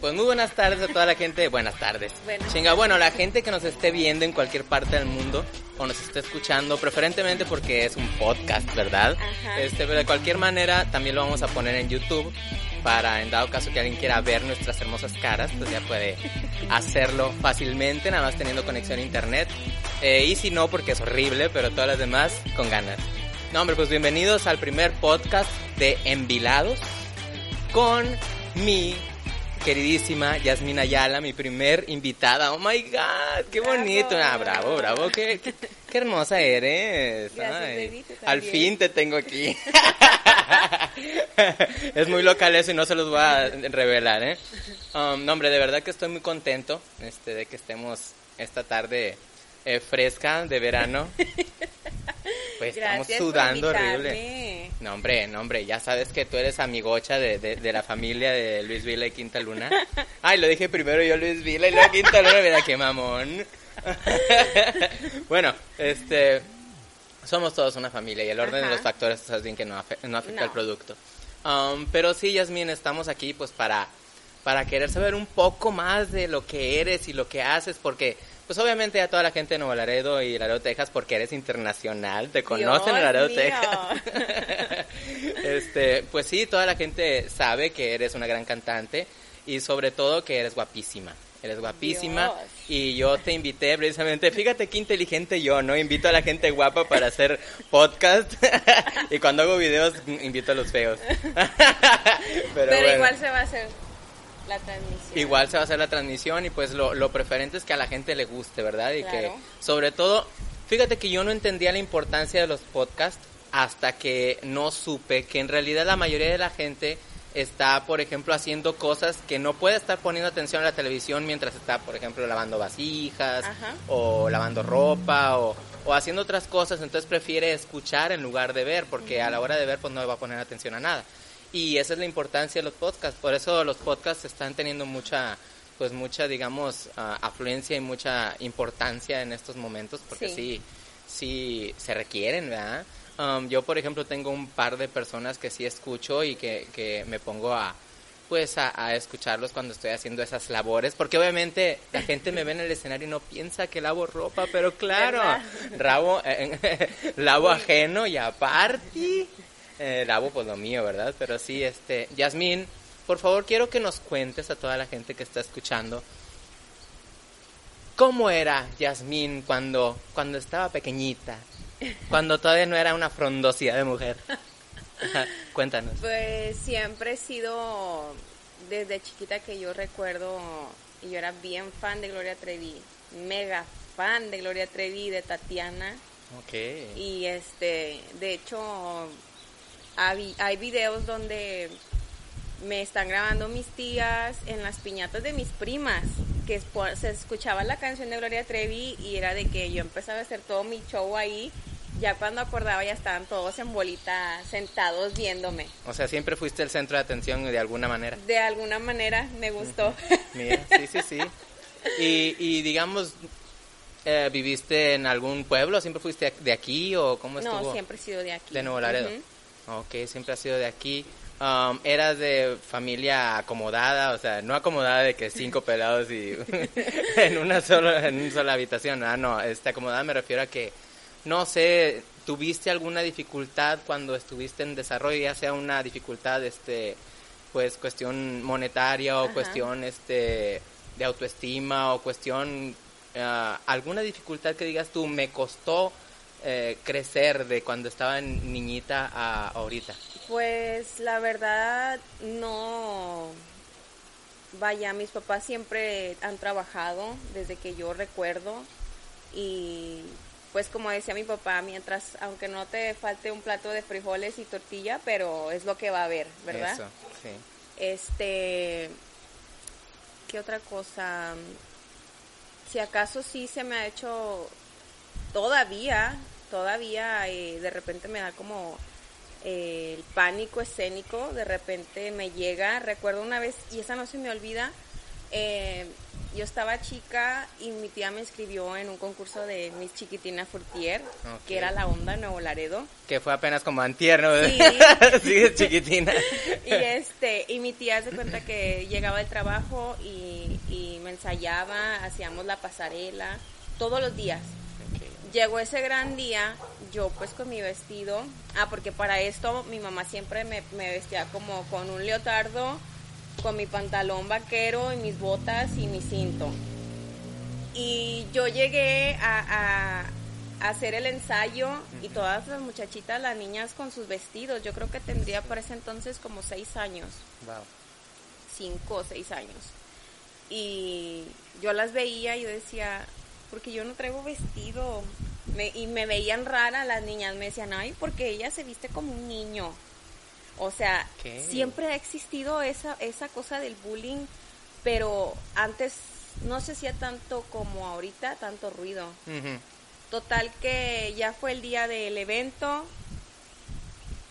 Pues muy buenas tardes a toda la gente. Buenas tardes. Chinga, bueno, la gente que nos esté viendo en cualquier parte del mundo o nos esté escuchando, preferentemente porque es un podcast, ¿verdad? Este, pero de cualquier manera también lo vamos a poner en YouTube para en dado caso que alguien quiera ver nuestras hermosas caras, pues ya puede hacerlo fácilmente, nada más teniendo conexión a internet. Eh, y si no, porque es horrible, pero todas las demás con ganas. No, hombre, pues bienvenidos al primer podcast de Envilados con mi queridísima Yasmina Ayala, mi primer invitada. Oh my God, qué bonito. Ah, bravo, bravo, qué, qué, hermosa eres. al fin te tengo aquí. es muy local eso y no se los voy a revelar, ¿eh? Um, no, hombre, de verdad que estoy muy contento este, de que estemos esta tarde eh, fresca de verano. Pues estamos sudando horrible. No, hombre, no, hombre, ya sabes que tú eres amigocha de, de, la familia de Luis Vila y Quinta Luna. Ay, lo dije primero yo Luis Vila y luego Quinta Luna, mira qué mamón. bueno, este, somos todos una familia y el orden de los factores, sabes bien que no, no afecta al producto. Um, pero sí, Yasmin, estamos aquí pues para, para querer saber un poco más de lo que eres y lo que haces, porque pues obviamente a toda la gente de Nuevo Laredo y Laredo, Texas, porque eres internacional, te conocen en Laredo, Texas. este, pues sí, toda la gente sabe que eres una gran cantante y sobre todo que eres guapísima. Eres guapísima y yo te invité precisamente, fíjate qué inteligente yo, ¿no? Invito a la gente guapa para hacer podcast y cuando hago videos invito a los feos. Pero, igual se va a hacer la transmisión. Igual se va a hacer la transmisión y pues lo, lo preferente es que a la gente le guste, ¿verdad? Y que sobre todo, fíjate que yo no entendía la importancia de los podcasts hasta que no supe que en realidad la mayoría de la gente está, por ejemplo, haciendo cosas que no puede estar poniendo atención a la televisión mientras está, por ejemplo, lavando vasijas o lavando ropa o, o, haciendo otras cosas, entonces prefiere escuchar en lugar de ver, porque a la hora de ver pues no va a poner atención a nada. Y esa es la importancia de los podcasts. Por eso los podcasts están teniendo mucha, pues mucha, digamos, ah, afluencia y mucha importancia en estos momentos, porque sí, sí, se requieren, ¿verdad? Um, yo, por ejemplo, tengo un par de personas que sí escucho y que, que me pongo a, pues a, escucharlos cuando estoy haciendo esas labores, porque obviamente la gente me ve en el escenario y no piensa que lavo ropa, pero claro, rabo, eh, lavo ajeno y aparte eh, lavo pues lo mío, ¿verdad? Pero sí, este, Yasmín, por favor quiero que nos cuentes a toda la gente que está escuchando cómo era Yasmín cuando, cuando estaba pequeñita, cuando todavía no era una frondosidad de mujer. Cuéntanos. Pues siempre he sido, desde chiquita que yo recuerdo, y yo era bien fan de Gloria Trevi, mega fan de Gloria Trevi de Tatiana. Ok. Y este, de hecho, hay, videos donde me están grabando mis tías en las piñatas de mis primas, que se escuchaba la canción de Gloria Trevi y era de que yo empezaba a hacer todo mi show ahí. Ya cuando acordaba ya estaban todos en bolita sentados viéndome. O sea, siempre fuiste el centro de atención de alguna manera. De alguna manera me gustó. Mira, sí, sí, sí. Y, digamos, eh, ¿viviste en algún pueblo? ¿Siempre fuiste de aquí o cómo estuvo? No, siempre he sido de aquí. De Nuevo Laredo. Ok, siempre ha sido de aquí. Um, ¿Eras de familia acomodada? O sea, no acomodada de que cinco pelados y en una sola, en una sola habitación. Ah, no, este, acomodada me refiero a que, no sé, ¿tuviste alguna dificultad cuando estuviste en desarrollo? Ya sea una dificultad, este, pues, cuestión monetaria o cuestión, este, de autoestima o cuestión, uh, alguna dificultad que digas tú, me costó eh, crecer de cuando estaba niñita a ahorita? Pues la verdad no. Vaya, mis papás siempre han trabajado desde que yo recuerdo y pues como decía mi papá, mientras, aunque no te falte un plato de frijoles y tortilla, pero es lo que va a haber, ¿verdad? Eso, sí. Este, ¿qué otra cosa? Si acaso sí se me ha hecho todavía, todavía eh, de repente me da como eh, el pánico escénico, de repente me llega, recuerdo una vez, y esa no se me olvida, eh, yo estaba chica y mi tía me inscribió en un concurso de Miss Chiquitina Furtier, que era la onda Nuevo Laredo. Que fue apenas como antierno. Sí. sí, chiquitina. y este, y mi tía se cuenta que llegaba del trabajo y, y me ensayaba, hacíamos la pasarela, todos los días. Llegó ese gran día, yo pues con mi vestido, ah, porque para esto mi mamá siempre me, me vestía como con un leotardo, con mi pantalón vaquero y mis botas y mi cinto. Y yo llegué a, a, hacer el ensayo y todas las muchachitas, las niñas con sus vestidos, yo creo que tendría para ese entonces como seis años. Wow. Cinco o seis años. Y yo las veía y yo decía, porque yo no traigo vestido. Me, y me veían rara las niñas, me decían, ay, porque ella se viste como un niño. O sea, ¿Qué? siempre ha existido esa, esa cosa del bullying, pero antes no se hacía tanto como ahorita, tanto ruido. Total que ya fue el día del evento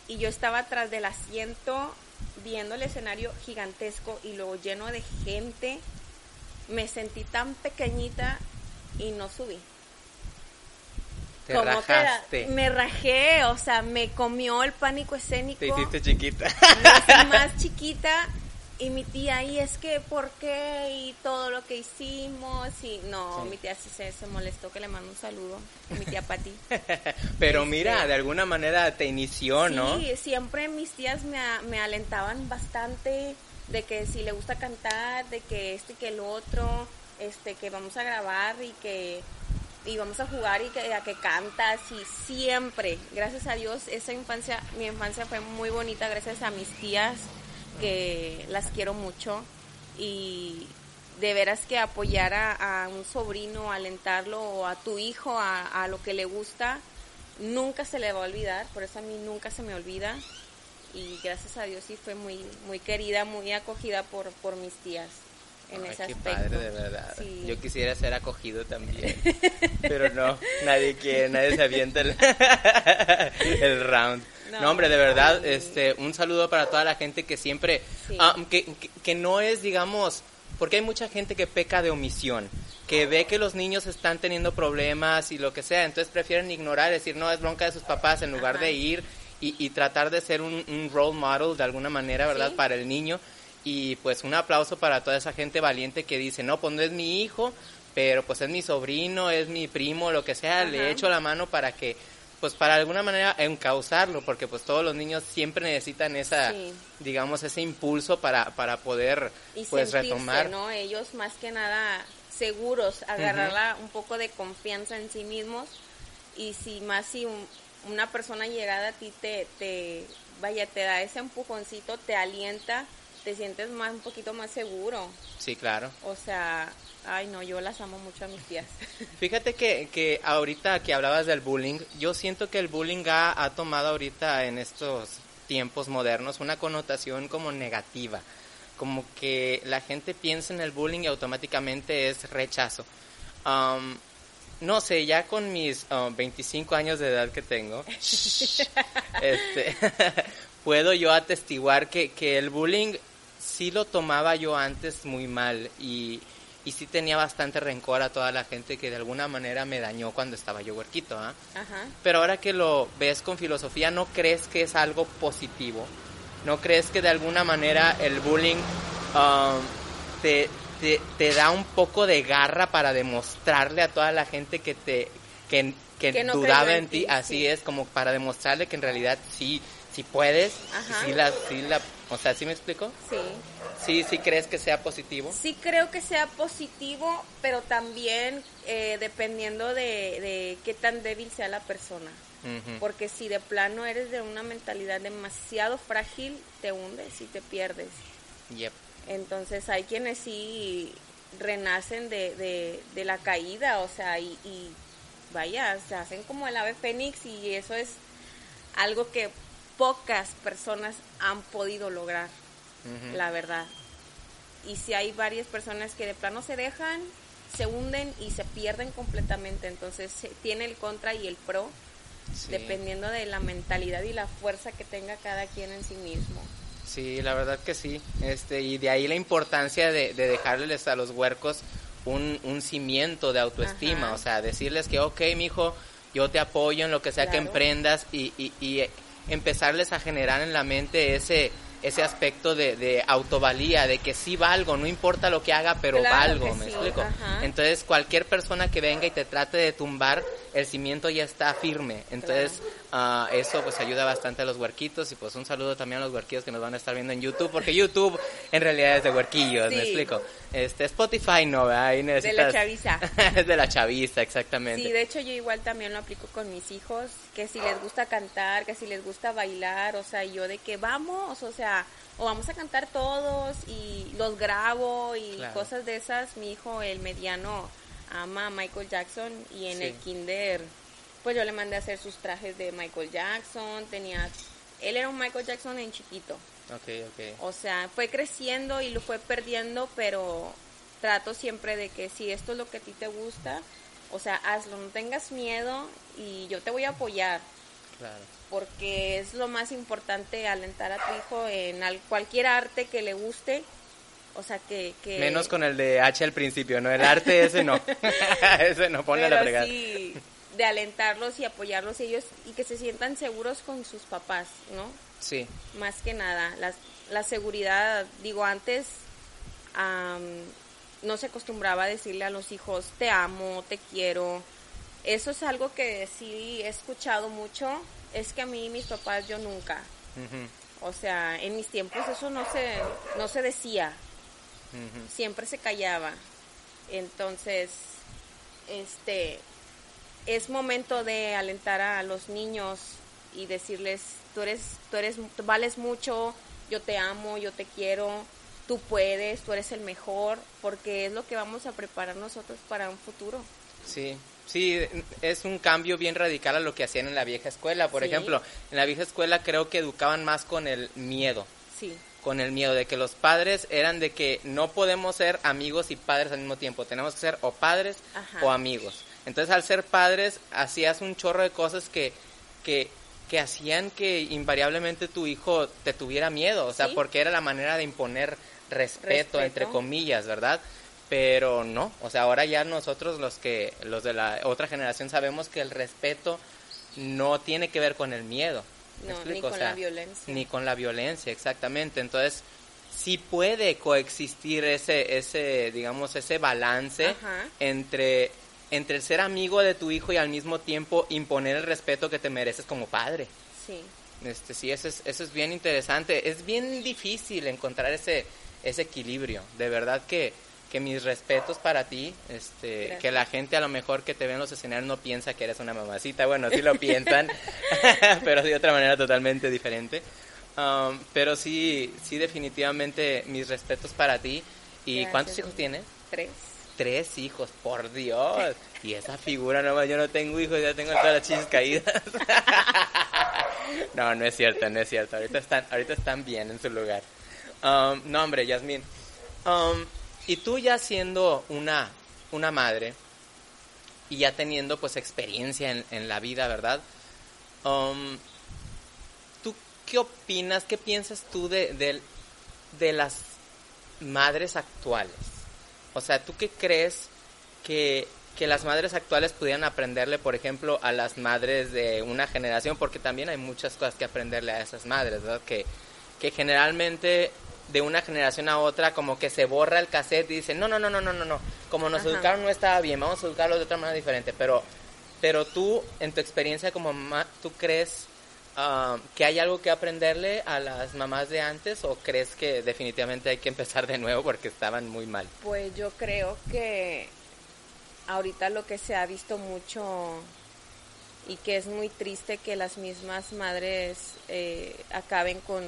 y yo estaba atrás del asiento viendo el escenario gigantesco y luego lleno de gente. Me sentí tan pequeñita y no subí. Te Como que me rajé, o sea, me comió el pánico escénico. Te hiciste chiquita. Me hice más chiquita y mi tía, y es que, ¿por qué? Y todo lo que hicimos, y no, Sí. mi tía sí se, se molestó, que le mando un saludo, mi tía Pati. Pero Este- mira, de alguna manera te inició, ¿no? Sí, siempre mis tías me, me alentaban bastante de que si le gusta cantar, de que este y que el otro, este que vamos a grabar y que y vamos a jugar y que a que cantas y siempre, gracias a Dios, esa infancia, mi infancia fue muy bonita gracias a mis tías que las quiero mucho y de veras que apoyar a, un sobrino, alentarlo o a tu hijo a, a lo que le gusta, nunca se le va a olvidar, por eso a mí nunca se me olvida y gracias a Dios sí fue muy muy querida, muy acogida por, por mis tías en Ay, ese qué aspecto. padre, de verdad. Sí. Yo quisiera ser acogido también. Pero no, nadie quiere, nadie se avienta el, el round. No, No, hombre, de verdad, este, un saludo para toda la gente que siempre, Sí. ah, que, que, que no es, digamos, porque hay mucha gente que peca de omisión, que ve que los niños están teniendo problemas y lo que sea, entonces prefieren ignorar, decir, no, es bronca de sus papás, en lugar Ajá. de ir y, y tratar de ser un, un role model de alguna manera, ¿verdad? Sí. Para el niño. Y pues un aplauso para toda esa gente valiente que dice, no, pues no es mi hijo, pero pues es mi sobrino, es mi primo, lo que sea, le Ajá. echo la mano para que, pues para alguna manera encauzarlo, porque pues todos los niños siempre necesitan esa, Sí. digamos, ese impulso para, para poder y pues sentirse, retomar. ¿no? Ellos más que nada seguros, agarrarla un poco de confianza en sí mismos y si más si un- una persona llegada a ti te, te, vaya, te da ese empujoncito, te alienta, te sientes más un poquito más seguro. Sí, claro. O sea, ay no, yo las amo mucho a mis tías. Fíjate que, que ahorita que hablabas del bullying, yo siento que el bullying ha, ha tomado ahorita en estos tiempos modernos una connotación como negativa, como que la gente piensa en el bullying y automáticamente es rechazo. Um, no sé, ya con mis um, 25 años de edad que tengo, este, puedo yo atestiguar que, que el bullying sí lo tomaba yo antes muy mal y, y sí tenía bastante rencor a toda la gente que de alguna manera me dañó cuando estaba yo huerquito. Ajá. Pero ahora que lo ves con filosofía, ¿no crees que es algo positivo? ¿No crees que de alguna manera el bullying um, te, te, te da un poco de garra para demostrarle a toda la gente que te que, que Que no dudaba en ti? ti, Así sí. es, como para demostrarle que en realidad sí, sí puedes, Ajá. sí la, sí la, o sea, ¿sí me explico? Sí. Sí, sí crees que sea positivo. Sí creo que sea positivo, pero también eh, dependiendo de, de qué tan débil sea la persona. Porque si de plano eres de una mentalidad demasiado frágil, te hundes y te pierdes. Yep. Entonces hay quienes sí renacen de, de, de la caída, o sea, y, y vaya, se hacen como el ave fénix y eso es algo que pocas personas han podido lograr, la verdad. Y si hay varias personas que de plano se dejan, se hunden y se pierden completamente, entonces tiene el contra y el pro, dependiendo de la mentalidad y la fuerza que tenga cada quien en sí mismo. Sí, la verdad que sí. Este, y de ahí la importancia de, dejarles a los huercos un, un cimiento de autoestima. O sea, decirles que, ok, mijo, yo te apoyo en lo que sea que emprendas y, y, y empezarles a generar en la mente ese ese aspecto de, de, autovalía, de que sí valgo, no importa lo que haga, pero valgo, ¿me explico? Entonces, cualquier persona que venga y te trate de tumbar, el cimiento ya está firme. Entonces, ah, eso pues ayuda bastante a los huerquitos y pues un saludo también a los huerquillos que nos van a estar viendo en YouTube, porque YouTube en realidad es de huerquillos, ¿me explico? Este, Spotify no, Ahí necesitas... De la chaviza. es de la chaviza, exactamente. Sí, de hecho yo igual también lo aplico con mis hijos, que si les gusta cantar, que si les gusta bailar, o sea, yo de que vamos, o sea, o vamos a cantar todos y los grabo y cosas de esas. Mi hijo, el mediano, ama a Michael Jackson y en el kinder, pues yo le mandé a hacer sus trajes de Michael Jackson, tenía, él era un Michael Jackson en chiquito. Okay, okay. O sea, fue creciendo y lo fue perdiendo, pero trato siempre de que si esto es lo que a ti te gusta, o sea, hazlo, no tengas miedo y yo te voy a apoyar. Claro. Porque es lo más importante alentar a tu hijo en cualquier arte que le guste. O sea, que, Menos con el de H al principio, ¿no? El arte ese no. ese no, ponle la fregada. Sí, de alentarlos y apoyarlos ellos y que se sientan seguros con sus papás, ¿no? Sí. Más que nada, la, la seguridad, digo, antes no se acostumbraba a decirle a los hijos, te amo, te quiero. Eso es algo que sí he escuchado mucho, es que a mí mis papás yo nunca. O sea, en mis tiempos eso no se, no se decía, siempre se callaba. Entonces, este, es momento de alentar a los niños y decirles, tú eres, tú eres, vales mucho, yo te amo, yo te quiero, tú puedes, tú eres el mejor, porque es lo que vamos a preparar nosotros para un futuro. Sí, sí, es un cambio bien radical a lo que hacían en la vieja escuela. Por ejemplo, en la vieja escuela creo que educaban más con el miedo. Sí. Con el miedo de que los padres eran de que no podemos ser amigos y padres al mismo tiempo. Tenemos que ser o padres o amigos. Entonces, al ser padres, hacías un chorro de cosas que, que que hacían que invariablemente tu hijo te tuviera miedo, o sea, porque era la manera de imponer respeto, entre comillas, ¿verdad? Pero no, o sea, ahora ya nosotros los que los de la otra generación sabemos que el respeto no tiene que ver con el miedo. ni con la violencia. Ni con la violencia, exactamente. Entonces, sí puede coexistir ese ese digamos ese balance entre entre el ser amigo de tu hijo y al mismo tiempo imponer el respeto que te mereces como padre. Sí. Este, sí, eso es, eso es bien interesante. Es bien difícil encontrar ese, ese equilibrio. De verdad que, que mis respetos para ti, este, que la gente a lo mejor que te ve en los escenarios no piensa que eres una mamacita. Bueno, sí lo piensan, pero de otra manera totalmente diferente. Um, pero sí, sí, definitivamente mis respetos para ti. ¿Y cuántos hijos tienes? Tres tres hijos, por Dios. Y esa figura nomás, yo no tengo hijos, ya tengo todas las chichis caídas. no, no es cierto, no es cierto. Ahorita están, ahorita están bien en su lugar. Um, no, hombre, Yasmín. Um, y tú ya siendo una, una madre y ya teniendo pues experiencia en, en la vida, ¿verdad? Um, ¿Tú qué opinas, qué piensas tú de, de, de las madres actuales? O sea, ¿tú qué crees que, las madres actuales pudieran aprenderle, por ejemplo, a las madres de una generación? Porque también hay muchas cosas que aprenderle a esas madres, ¿verdad? Que, que generalmente de una generación a otra como que se borra el cassette y dicen, no, no, no, no, no, no, no, como nos educaron no estaba bien, vamos a educarlo de otra manera diferente. Pero, pero tú, en tu experiencia como mamá, ¿tú crees Ah, ¿que hay algo que aprenderle a las mamás de antes o crees que definitivamente hay que empezar de nuevo porque estaban muy mal? Pues yo creo que ahorita lo que se ha visto mucho y que es muy triste que las mismas madres eh, acaben con,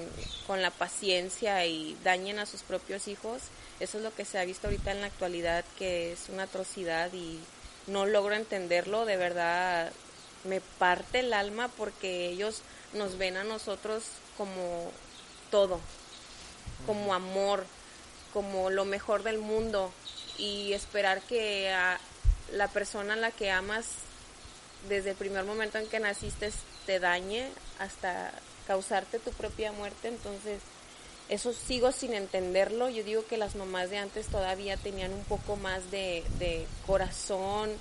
con, la paciencia y dañen a sus propios hijos. Eso es lo que se ha visto ahorita en la actualidad, que es una atrocidad y no logro entenderlo, de verdad me parte el alma porque ellos nos ven a nosotros como todo, como amor, como lo mejor del mundo. Y esperar que a la persona a la que amas desde el primer momento en que naciste te dañe hasta causarte tu propia muerte, entonces eso sigo sin entenderlo. Yo digo que las mamás de antes todavía tenían un poco más de, de corazón,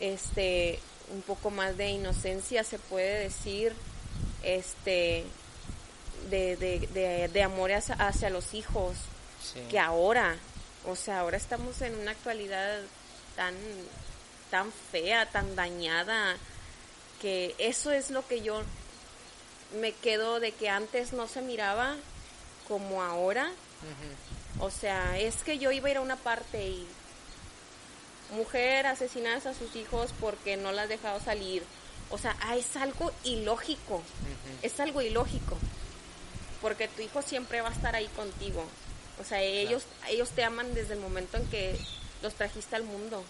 este, un poco más de inocencia, se puede decir, este, de, de, de, amor hacia, los hijos, que ahora, o sea, ahora estamos en una actualidad tan, tan fea, tan dañada, que eso es lo que yo me quedo de que antes no se miraba como ahora. O sea, es que yo iba a ir a una parte y mujer asesinadas a sus hijos porque no las dejado salir. O sea, ah, es algo ilógico. Es algo ilógico. Porque tu hijo siempre va a estar ahí contigo. O sea, ellos, ellos te aman desde el momento en que los trajiste al mundo.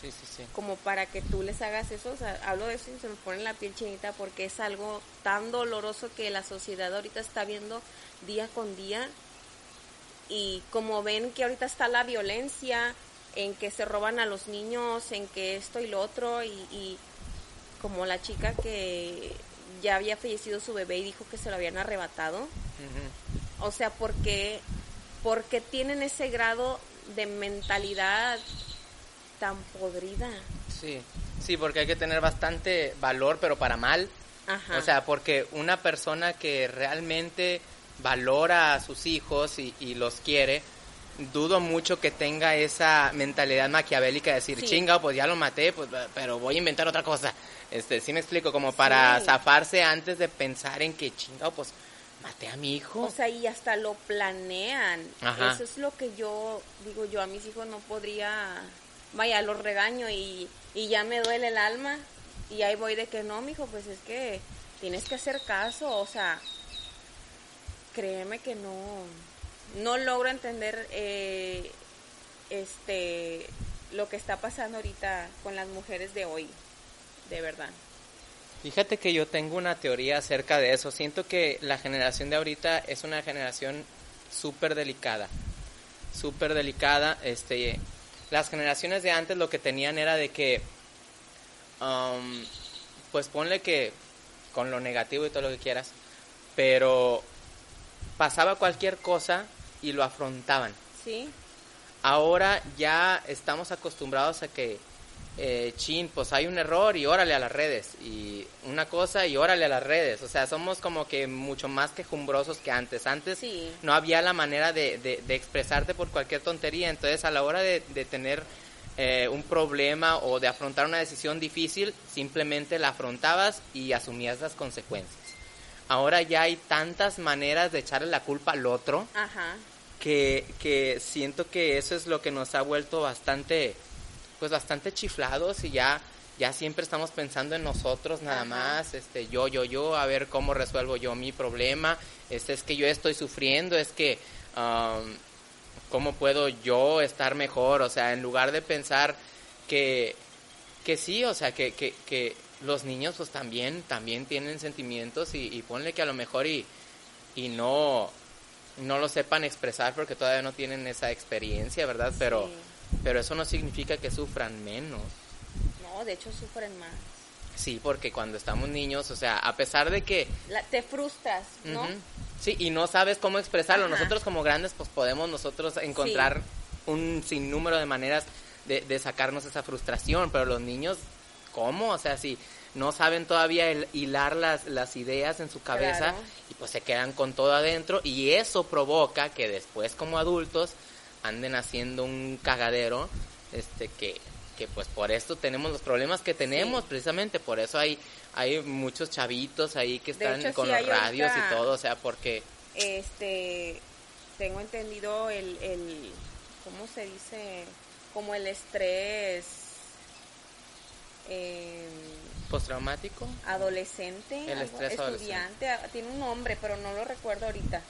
Sí, sí, sí. Como para que tú les hagas eso. O sea, hablo de eso y se me pone la piel chinita porque es algo tan doloroso que la sociedad ahorita está viendo día con día. Y como ven que ahorita está la violencia, en que se roban a los niños, en que esto y lo otro, y, como la chica que ya había fallecido su bebé y dijo que se lo habían arrebatado. O sea, porque porque tienen ese grado de mentalidad tan podrida. Sí, sí, porque hay que tener bastante valor, pero para mal. O sea, porque una persona que realmente valora a sus hijos y, y los quiere, dudo mucho que tenga esa mentalidad maquiavélica de decir, chinga, pues ya lo maté, pues, pero voy a inventar otra cosa. Este, sí me explico, como para zafarse antes de pensar en que, chinga, pues maté a mi hijo. O sea, y hasta lo planean. Eso es lo que yo digo, yo a mis hijos no podría, vaya, los regaño y, y ya me duele el alma. Y ahí voy de que no, mijo, pues es que tienes que hacer caso, o sea, créeme que no, no logro entender eh, este lo que está pasando ahorita con las mujeres de hoy, de verdad. Fíjate que yo tengo una teoría acerca de eso. Siento que la generación de ahorita es una generación súper delicada. Súper delicada. Este, las generaciones de antes lo que tenían era de que, um, pues ponle que con lo negativo y todo lo que quieras, pero pasaba cualquier cosa y lo afrontaban. Sí. Ahora ya estamos acostumbrados a que, eh, chin, pues hay un error y órale a las redes. Y una cosa y órale a las redes. O sea, somos como que mucho más quejumbrosos que antes. Antes no había la manera de, de, expresarte por cualquier tontería. Entonces, a la hora de, de tener eh, un problema o de afrontar una decisión difícil, simplemente la afrontabas y asumías las consecuencias ahora ya hay tantas maneras de echarle la culpa al otro Que, que siento que eso es lo que nos ha vuelto bastante, pues bastante chiflados y ya, ya siempre estamos pensando en nosotros nada más, este, yo, yo, yo, a ver cómo resuelvo yo mi problema, este, es que yo estoy sufriendo, es que, um, ¿cómo puedo yo estar mejor? O sea, en lugar de pensar que, que sí, o sea, que, que, que los niños pues también, también tienen sentimientos y, y ponle que a lo mejor y, y no, no lo sepan expresar porque todavía no tienen esa experiencia, ¿verdad? Pero, pero eso no significa que sufran menos. No, de hecho sufren más. Sí, porque cuando estamos niños, o sea, a pesar de que... te frustras, ¿no? Sí, y no sabes cómo expresarlo. Nosotros como grandes, pues podemos nosotros encontrar un sinnúmero de maneras de, de sacarnos esa frustración, pero los niños ¿cómo? O sea, si no saben todavía hilar las, las ideas en su cabeza y pues se quedan con todo adentro y eso provoca que después como adultos anden haciendo un cagadero este que, que pues por esto tenemos los problemas que tenemos precisamente por eso hay hay muchos chavitos ahí que están con los radios y todo o sea porque este tengo entendido el, el cómo se dice como el estrés eh, postraumático. adolescente el estrés estudiante ah, tiene un nombre pero no lo recuerdo ahorita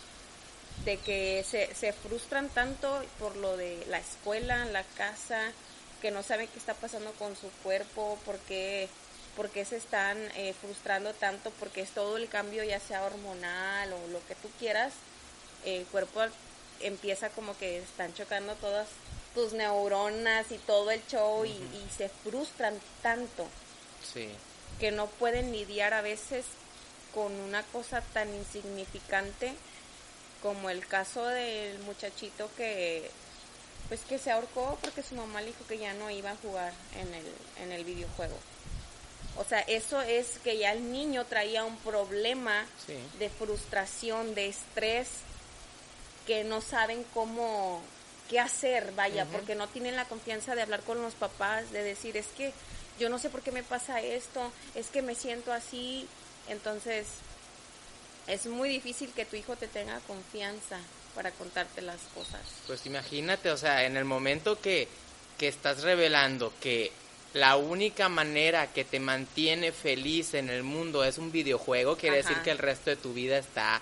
de que se, se frustran tanto por lo de la escuela la casa que no saben qué está pasando con su cuerpo, por qué, por qué se están eh, frustrando tanto, porque es todo el cambio, ya sea hormonal o lo que tú quieras, el cuerpo empieza como que están chocando todas tus neuronas y todo el show y, y, se frustran tanto Sí. que no pueden lidiar a veces con una cosa tan insignificante como el caso del muchachito que pues que se ahorcó porque su mamá le dijo que ya no iba a jugar en el, en el videojuego. O sea, eso es que ya el niño traía un problema Sí. de frustración, de estrés, que no saben cómo, qué hacer, vaya, porque no tienen la confianza de hablar con los papás, de decir, es que yo no sé por qué me pasa esto, es que me siento así, entonces es muy difícil que tu hijo te tenga confianza para contarte las cosas. Pues imagínate, o sea, en el momento que, que estás revelando que la única manera que te mantiene feliz en el mundo es un videojuego, quiere Ajá. decir que el resto de tu vida está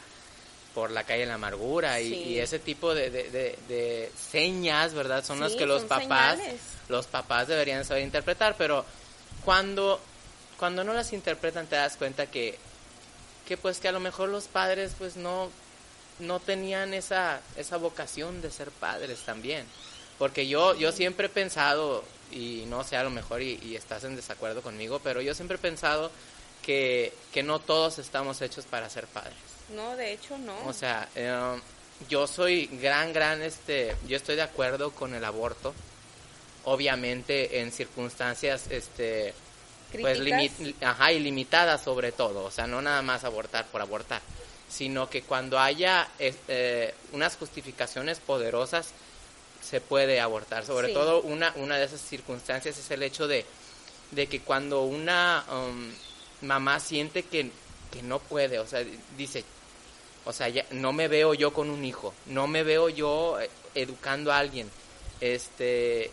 por la calle de la amargura y, Sí. y ese tipo de, de- de- de señas, ¿verdad? Son las que los papás, señales. los papás deberían saber interpretar, pero cuando, cuando no las interpretan te das cuenta que, que pues que a lo mejor los padres pues no, no tenían esa, esa vocación de ser padres también. Porque yo, yo siempre he pensado, y no sé, a lo mejor y, y estás en desacuerdo conmigo, pero yo siempre he pensado que, que no todos estamos hechos para ser padres. No, de hecho no. O sea, eh, yo soy gran, gran, este, yo estoy de acuerdo con el aborto. Obviamente en circunstancias, este, pues limi- ajá, ilimitadas sobre todo, o sea, no nada más abortar por abortar, sino que cuando haya eh, unas justificaciones poderosas se puede abortar. Sobre Sí. todo una, una de esas circunstancias es el hecho de, de que cuando una um, mamá siente que, que no puede, o sea, dice, o sea, ya no me veo yo con un hijo, no me veo yo eh, educando a alguien, este,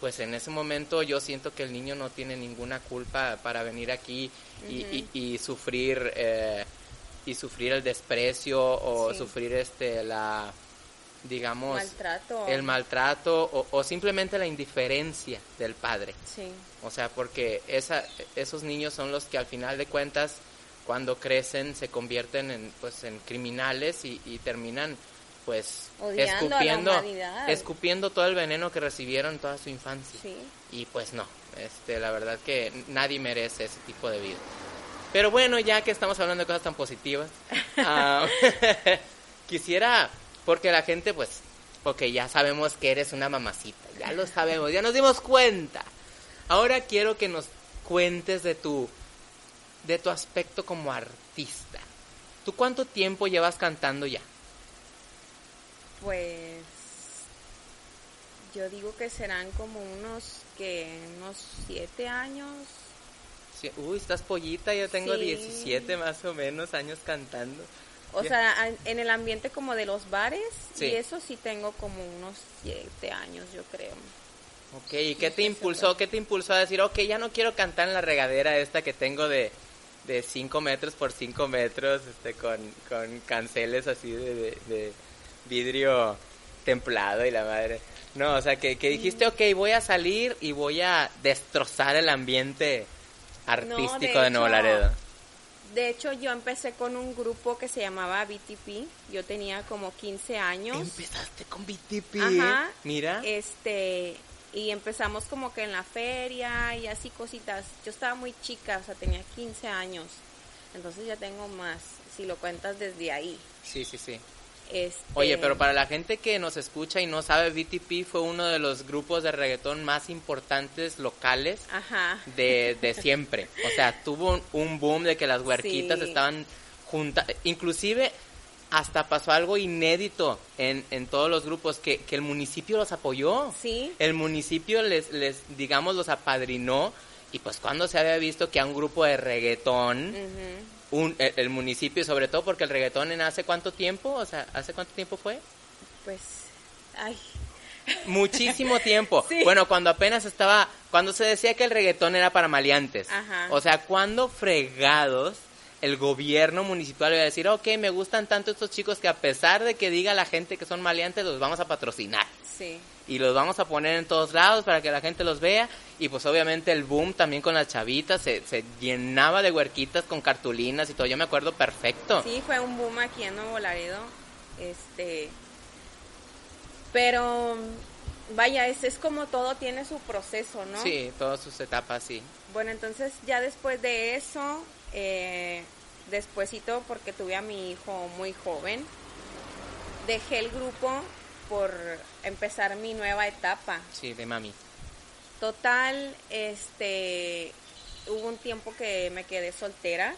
pues en ese momento yo siento que el niño no tiene ninguna culpa para venir aquí y, y- y sufrir eh, y sufrir el desprecio o Sí. sufrir este la digamos Maltrato. el maltrato o, o simplemente la indiferencia del padre Sí. o sea porque esa, esos niños son los que al final de cuentas cuando crecen se convierten en pues en criminales y, y terminan pues Odiando escupiendo escupiendo todo el veneno que recibieron toda su infancia Sí. y pues no, este, la verdad que nadie merece ese tipo de vida. Pero bueno, ya que estamos hablando de cosas tan positivas, ah, quisiera, porque la gente pues, ok, ya sabemos que eres una mamacita, ya lo sabemos, ya nos dimos cuenta. Ahora quiero que nos cuentes de tu, de tu aspecto como artista. ¿Tú cuánto tiempo llevas cantando ya? Pues yo digo que serán como unos que unos siete años. Sí, Uy, estás pollita, yo tengo Sí. 17 más o menos años cantando. O sea, en el ambiente como de los bares Sí. y eso sí tengo como unos siete años, yo creo. Ok, ¿y qué te impulsó? ¿Qué te impulsó a decir, ok, ya no quiero cantar en la regadera esta que tengo de, de 5 metros por 5 metros, este, con, con canceles así de, de- de vidrio templado y la madre? No, o sea, que, que dijiste, ok, voy a salir y voy a destrozar el ambiente artístico de, Nuevo Laredo. De hecho, yo empecé con un grupo que se llamaba BTP. Yo tenía como 15 años. Empezaste con BTP, Ajá. mira. Este, y empezamos como que en la feria y así cositas. Yo estaba muy chica, o sea, tenía 15 años. Entonces ya tengo más, si lo cuentas desde ahí. Sí, sí, sí. Este, Oye, pero para la gente que nos escucha y no sabe, BTP fue uno de los grupos de reggaetón más importantes locales Ajá. de, de siempre. O sea, tuvo un, boom de que las huerquitas Sí. estaban juntas. Inclusive hasta pasó algo inédito en, en todos los grupos, que, que el municipio los apoyó. Sí. El municipio les, les, digamos, los apadrinó. Y pues cuando se había visto que a un grupo de reggaetón, Ujú. Un, el, el municipio, sobre todo porque el reggaetón en hace cuánto tiempo, o sea, ¿hace cuánto tiempo fue? Pues, ay, Muchísimo tiempo. Sí. Bueno, cuando apenas estaba, cuando se decía que el reggaetón era para maleantes. Ajá. O sea, cuando fregados el gobierno municipal iba a decir, ok, me gustan tanto estos chicos que a pesar de que diga la gente que son maleantes, los vamos a patrocinar. Sí. Y los vamos a poner en todos lados para que la gente los vea. Y pues obviamente el boom también con las chavitas, se, se llenaba de huerquitas con cartulinas y todo. Yo me acuerdo perfecto. Sí, fue un boom aquí en Nuevo Laredo. Este. Pero. Vaya, es, es como todo tiene su proceso, ¿no? Sí, todas sus etapas, sí. Bueno, entonces ya después de eso, eh, despuésito, porque tuve a mi hijo muy joven, dejé el grupo por empezar mi nueva etapa. Sí, de mami. Total, este, hubo un tiempo que me quedé soltera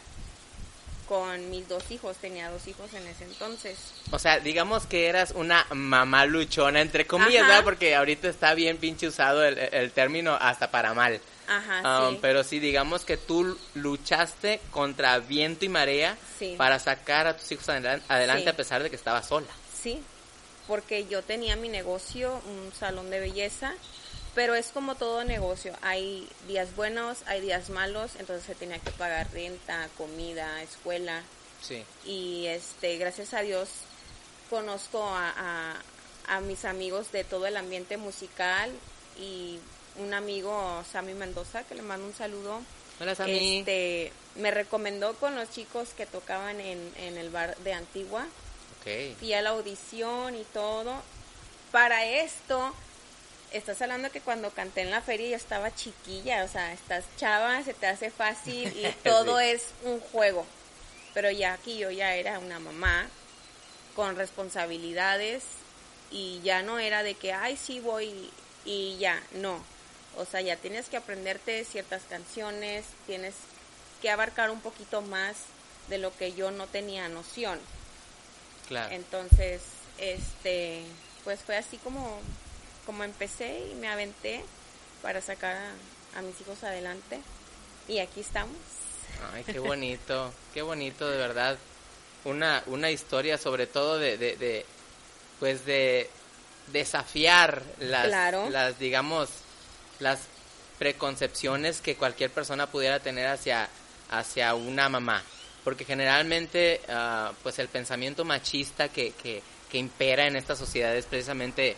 con mis dos hijos, tenía dos hijos en ese entonces. O sea, digamos que eras una mamá luchona, entre comillas, Ajá. ¿verdad? Porque ahorita está bien pinche usado el, el término hasta para mal. Ajá, Um, sí. Pero sí, digamos que tú luchaste contra viento y marea Sí. para sacar a tus hijos adelan- adelante Sí. a pesar de que estabas sola. Sí, porque yo tenía mi negocio, un salón de belleza, pero es como todo negocio, hay días buenos, hay días malos, entonces se tenía que pagar renta, comida, escuela Sí. y este gracias a Dios conozco a, a- a mis amigos de todo el ambiente musical y un amigo Sammy Mendoza que le mando un saludo Hola, Sammy. este me recomendó con los chicos que tocaban en, en el bar de Antigua Ok. fui a la audición y todo. Para esto, estás hablando que cuando canté en la feria yo estaba chiquilla, o sea, estás chava, se te hace fácil y todo Sí. es un juego. Pero ya aquí yo ya era una mamá con responsabilidades y ya no era de que, ay, sí voy y ya, no. O sea, ya tienes que aprenderte ciertas canciones, tienes que abarcar un poquito más de lo que yo no tenía noción. Claro. Entonces, este, pues fue así como, como empecé y me aventé para sacar a, a mis hijos adelante. Y aquí estamos. Ay, qué bonito, qué bonito, de verdad. Una, una historia sobre todo de, de, de, pues de desafiar las, Claro. las, digamos, las preconcepciones que cualquier persona pudiera tener hacia, hacia una mamá. Porque generalmente, ah, pues el pensamiento machista que, que, que impera en esta sociedad es precisamente,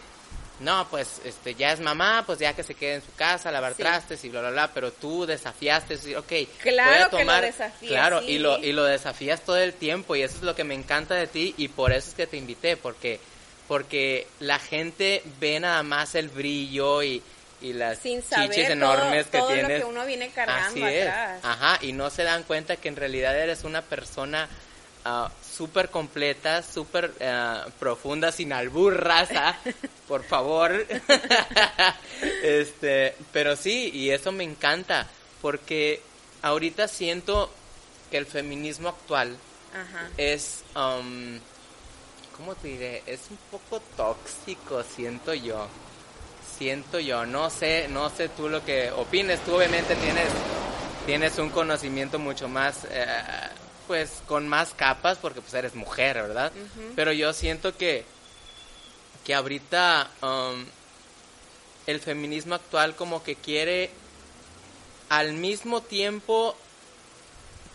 no, pues este ya es mamá, pues ya que se quede en su casa, lavar Sí. trastes y bla, bla, bla, pero tú desafíaste, es decir, ok, Claro voy a que lo desafías, claro, sí. y lo, y lo desafías todo el tiempo y eso es lo que me encanta de ti y por eso es que te invité, porque, porque la gente ve nada más el brillo y, y las Sin saber chichis todo- enormes que todo lo tienes. que uno viene cargando Así es. atrás. Ajá, y no se dan cuenta que en realidad eres una persona ah, súper completa, súper ah, profunda, sin alburraza, por favor. este, pero sí, y eso me encanta, porque ahorita siento que el feminismo actual Ajá. es, um, ¿cómo te diré? Es un poco tóxico, siento yo. Siento yo, no sé, no sé tú lo que opines, tú obviamente tienes, tienes un conocimiento mucho más, eh, pues con más capas, porque pues eres mujer, ¿verdad? Pero yo siento que, que ahorita um, el feminismo actual como que quiere al mismo tiempo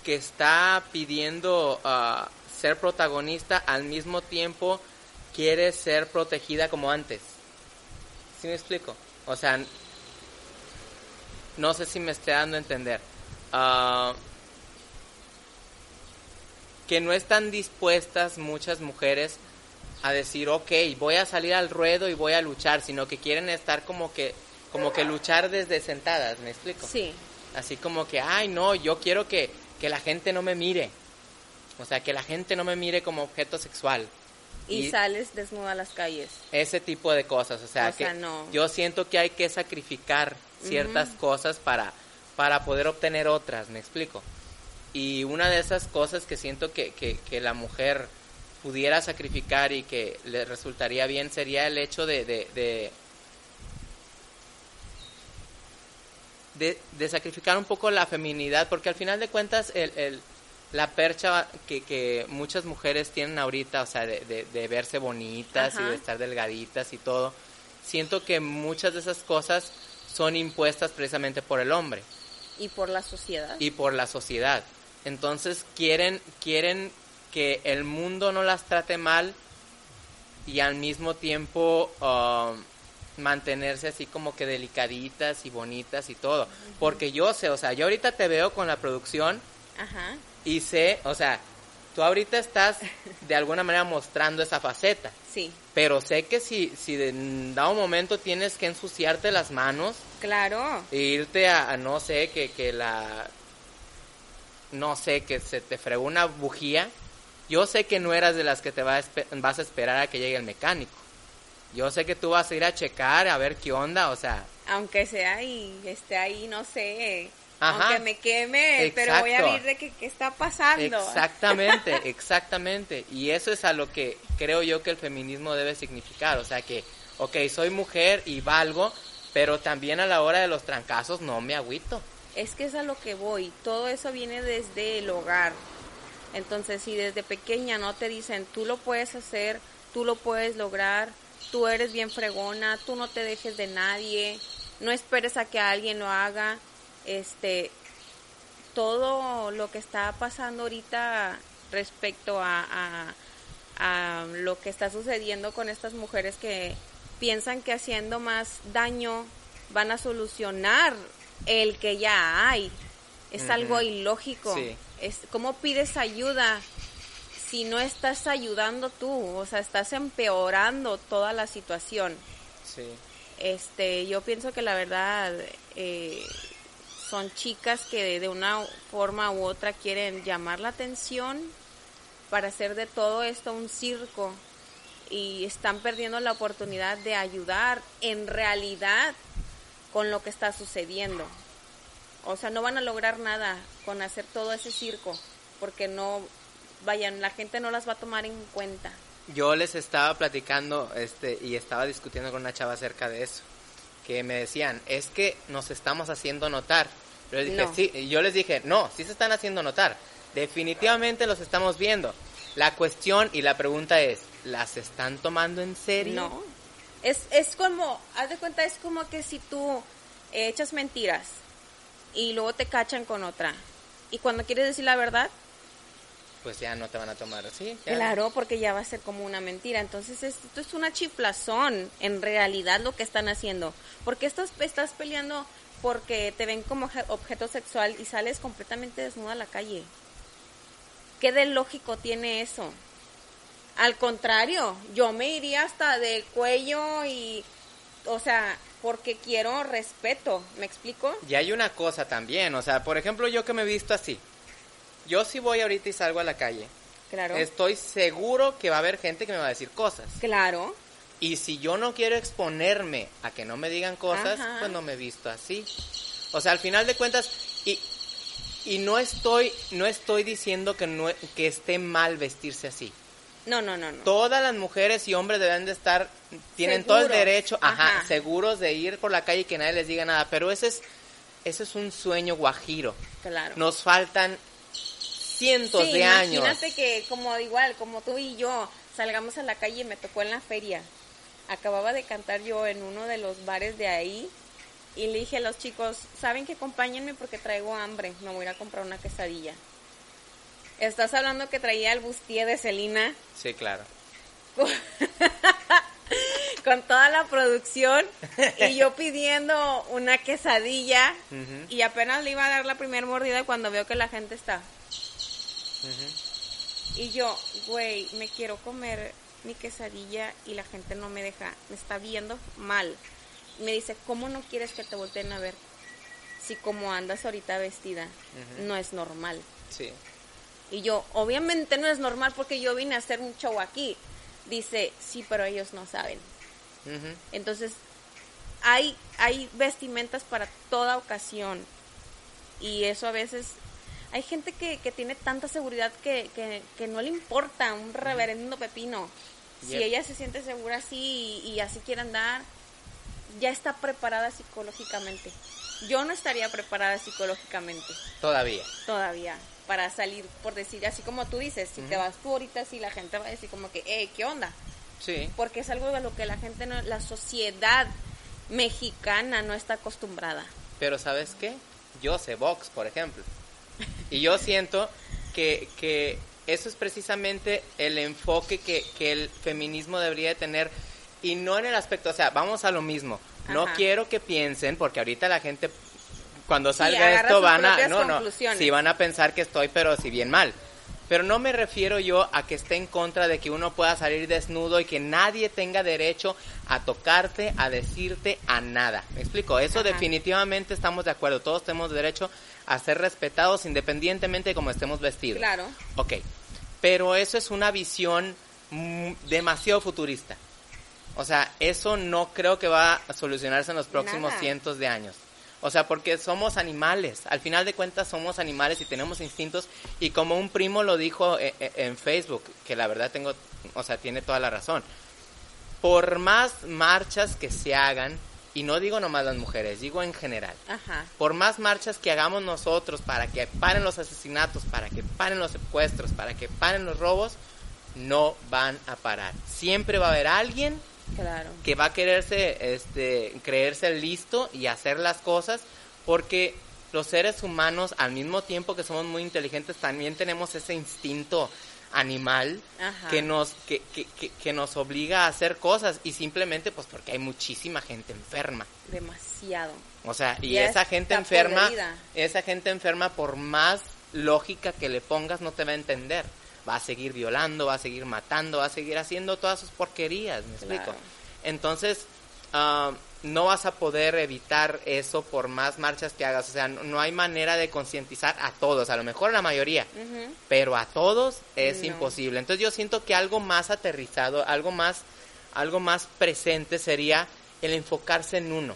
que está pidiendo ah, ser protagonista, al mismo tiempo quiere ser protegida como antes. ¿Sí me explico? O sea, no sé si me estoy dando a entender. Ah, que no están dispuestas muchas mujeres a decir, ok, voy a salir al ruedo y voy a luchar, sino que quieren estar como que, como que luchar desde sentadas, ¿me explico? Sí, Así como que, ay, no, yo quiero que, que la gente no me mire. O sea, que la gente no me mire como objeto sexual. Y, Y- sales desnuda a las calles. Ese tipo de cosas. O sea, O que sea, no. yo siento que hay que sacrificar ciertas cosas para, para poder obtener otras, ¿me explico? Y una de esas cosas que siento que, que, que la mujer pudiera sacrificar y que le resultaría bien sería el hecho de, de, de, de- de sacrificar un poco la feminidad, porque al final de cuentas el, el- la percha que, que muchas mujeres tienen ahorita, o sea, de, de- de verse bonitas y de estar delgaditas y todo, siento que muchas de esas cosas son impuestas precisamente por el hombre Y por la sociedad. y por la sociedad. Entonces quieren, quieren que el mundo no las trate mal y al mismo tiempo um, mantenerse así como que delicaditas y bonitas y todo. Porque yo sé, o sea, yo ahorita te veo con la producción Ajá. Y sé, o sea, tú ahorita estás de alguna manera mostrando esa faceta. Sí, Pero sé que si, si de dado momento tienes que ensuciarte las manos claro. e irte a, a no sé, que, que la... No sé, que se te fregó una bujía. Yo sé que no eras de las que te va a vas a esperar a que llegue el mecánico. Yo sé que tú vas a ir a checar, a ver qué onda, o sea... Aunque sea y esté ahí, no sé. Ajá. Aunque me queme, pero voy a ver de qué, qué está pasando. Exactamente, exactamente. Y eso es a lo que creo yo que el feminismo debe significar. O sea que, ok, soy mujer y valgo, pero también a la hora de los trancazos no me agüito. Es que es a lo que voy. Todo eso viene desde el hogar. Entonces, si desde pequeña no te dicen, tú lo puedes hacer, tú lo puedes lograr, tú eres bien fregona, tú no te dejes de nadie, no esperes a que alguien lo haga, este, todo lo que está pasando ahorita respecto a, a, a lo que está sucediendo con estas mujeres que piensan que haciendo más daño van a solucionar el que ya hay. Es algo ilógico. Sí. Es, ¿Cómo pides ayuda si no estás ayudando tú? O sea, estás empeorando toda la situación. Sí. Este, yo pienso que la verdad eh, son chicas que de, una forma u otra quieren llamar la atención para hacer de todo esto un circo y están perdiendo la oportunidad de ayudar en realidad con lo que está sucediendo. O sea, no van a lograr nada con hacer todo ese circo porque no vayan, la gente no las va a tomar en cuenta. Yo les estaba platicando este y estaba discutiendo con una chava acerca de eso, que me decían, es que nos estamos haciendo notar. Yo les dije, No. sí, yo les dije, no, sí se están haciendo notar. Definitivamente los estamos viendo. La cuestión y la pregunta es, ¿las están tomando en serio? No. Es, es como, haz de cuenta, es como que si tú eh, echas mentiras y luego te cachan con otra. Y cuando quieres decir la verdad, Pues ya no te van a tomar así. claro, porque ya va a ser como una mentira. Entonces, es- esto es una chiflazón, en realidad, lo que están haciendo. Porque estás, estás peleando porque te ven como obje- objeto sexual y sales completamente desnuda a la calle. ¿Qué de lógico tiene eso? Al contrario, yo me iría hasta de cuello y, o sea, porque quiero respeto, ¿me explico? Y hay una cosa también, o sea, por ejemplo, yo que me he visto así. Yo si voy ahorita y salgo a la calle, Claro. estoy seguro que va a haber gente que me va a decir cosas. Claro. Y si yo no quiero exponerme a que no me digan cosas, Ajá. pues no me he visto así. O sea, al final de cuentas, y, y no estoy, no estoy diciendo que, no, que esté mal vestirse así. No, no, no, no. Todas las mujeres y hombres deben de estar, tienen todo el derecho, ajá, Ajá. seguros de ir por la calle y que nadie les diga nada. Pero ese es, ese es un sueño guajiro. Claro. Nos faltan cientos Sí, de años. Imagínate que como igual, como tú y yo salgamos a la calle, me tocó en la feria. Acababa de cantar yo en uno de los bares de ahí y le dije a los chicos, ¿saben que acompáñenme porque traigo hambre? Me voy a ir a comprar una quesadilla. Estás hablando que traía el bustier de Celina Sí, claro. con toda la producción y yo pidiendo una quesadilla y apenas le iba a dar la primera mordida cuando veo que la gente está. Y yo, güey, me quiero comer mi quesadilla y la gente no me deja, me está viendo mal. Me dice, ¿cómo no quieres que te volteen a ver? Si como andas ahorita vestida, no es normal. Sí. Y yo, obviamente no es normal porque yo vine a hacer un show aquí. Dice, sí, pero ellos no saben. Entonces, hay, hay vestimentas para toda ocasión. Y eso a veces... Hay gente que, que tiene tanta seguridad que, que, que no le importa un reverendo pepino. Si ella se siente segura así y, y así quiere andar, ya está preparada psicológicamente. Yo no estaría preparada psicológicamente Todavía. todavía para salir, por decir, así como tú dices, si te vas tú ahorita, sí, la gente va a decir como que, eh, ¿qué onda? Sí. porque es algo de lo que la gente, no, la sociedad mexicana no está acostumbrada. Pero ¿sabes qué? Yo sé box, por ejemplo. Y yo siento que, que eso es precisamente el enfoque que, que el feminismo debería de tener y no en el aspecto, o sea, vamos a lo mismo. No quiero que piensen, porque ahorita la gente cuando salga esto van a no no sí van a pensar que estoy pero si bien mal pero no me refiero yo a que esté en contra de que uno pueda salir desnudo y que nadie tenga derecho a tocarte, a decirte, a nada. ¿Me explico? Eso definitivamente estamos de acuerdo. Todos tenemos derecho a ser respetados independientemente de cómo estemos vestidos. Claro. Ok. Pero eso es una visión demasiado futurista. O sea, eso no creo que va a solucionarse en los próximos cientos de años. O sea, porque somos animales. Al final de cuentas somos animales y tenemos instintos. Y como un primo lo dijo eh, eh, en, Facebook, que la verdad tengo, o sea, tiene toda la razón. Por más marchas que se hagan, y no digo nomás las mujeres, digo en general. Por más marchas que hagamos nosotros para que paren los asesinatos, para que paren los secuestros, para que paren los robos, no van a parar. Siempre va a haber alguien Claro. Que va a quererse, este, creerse listo y hacer las cosas porque los seres humanos, al mismo tiempo que somos muy inteligentes, también tenemos ese instinto animal que nos que, que, que, nos obliga a hacer cosas y simplemente pues porque hay muchísima gente enferma. Demasiado. O sea y esa gente enferma esa gente enferma por más lógica que le pongas no te va a entender va a seguir violando, va a seguir matando, va a seguir haciendo todas sus porquerías, ¿me explico? Entonces, ah, no vas a poder evitar eso por más marchas que hagas, o sea, no, hay manera de concientizar a todos, a lo mejor a la mayoría, pero a todos es imposible. Entonces yo siento que algo más aterrizado, algo más, algo más presente sería el enfocarse en uno,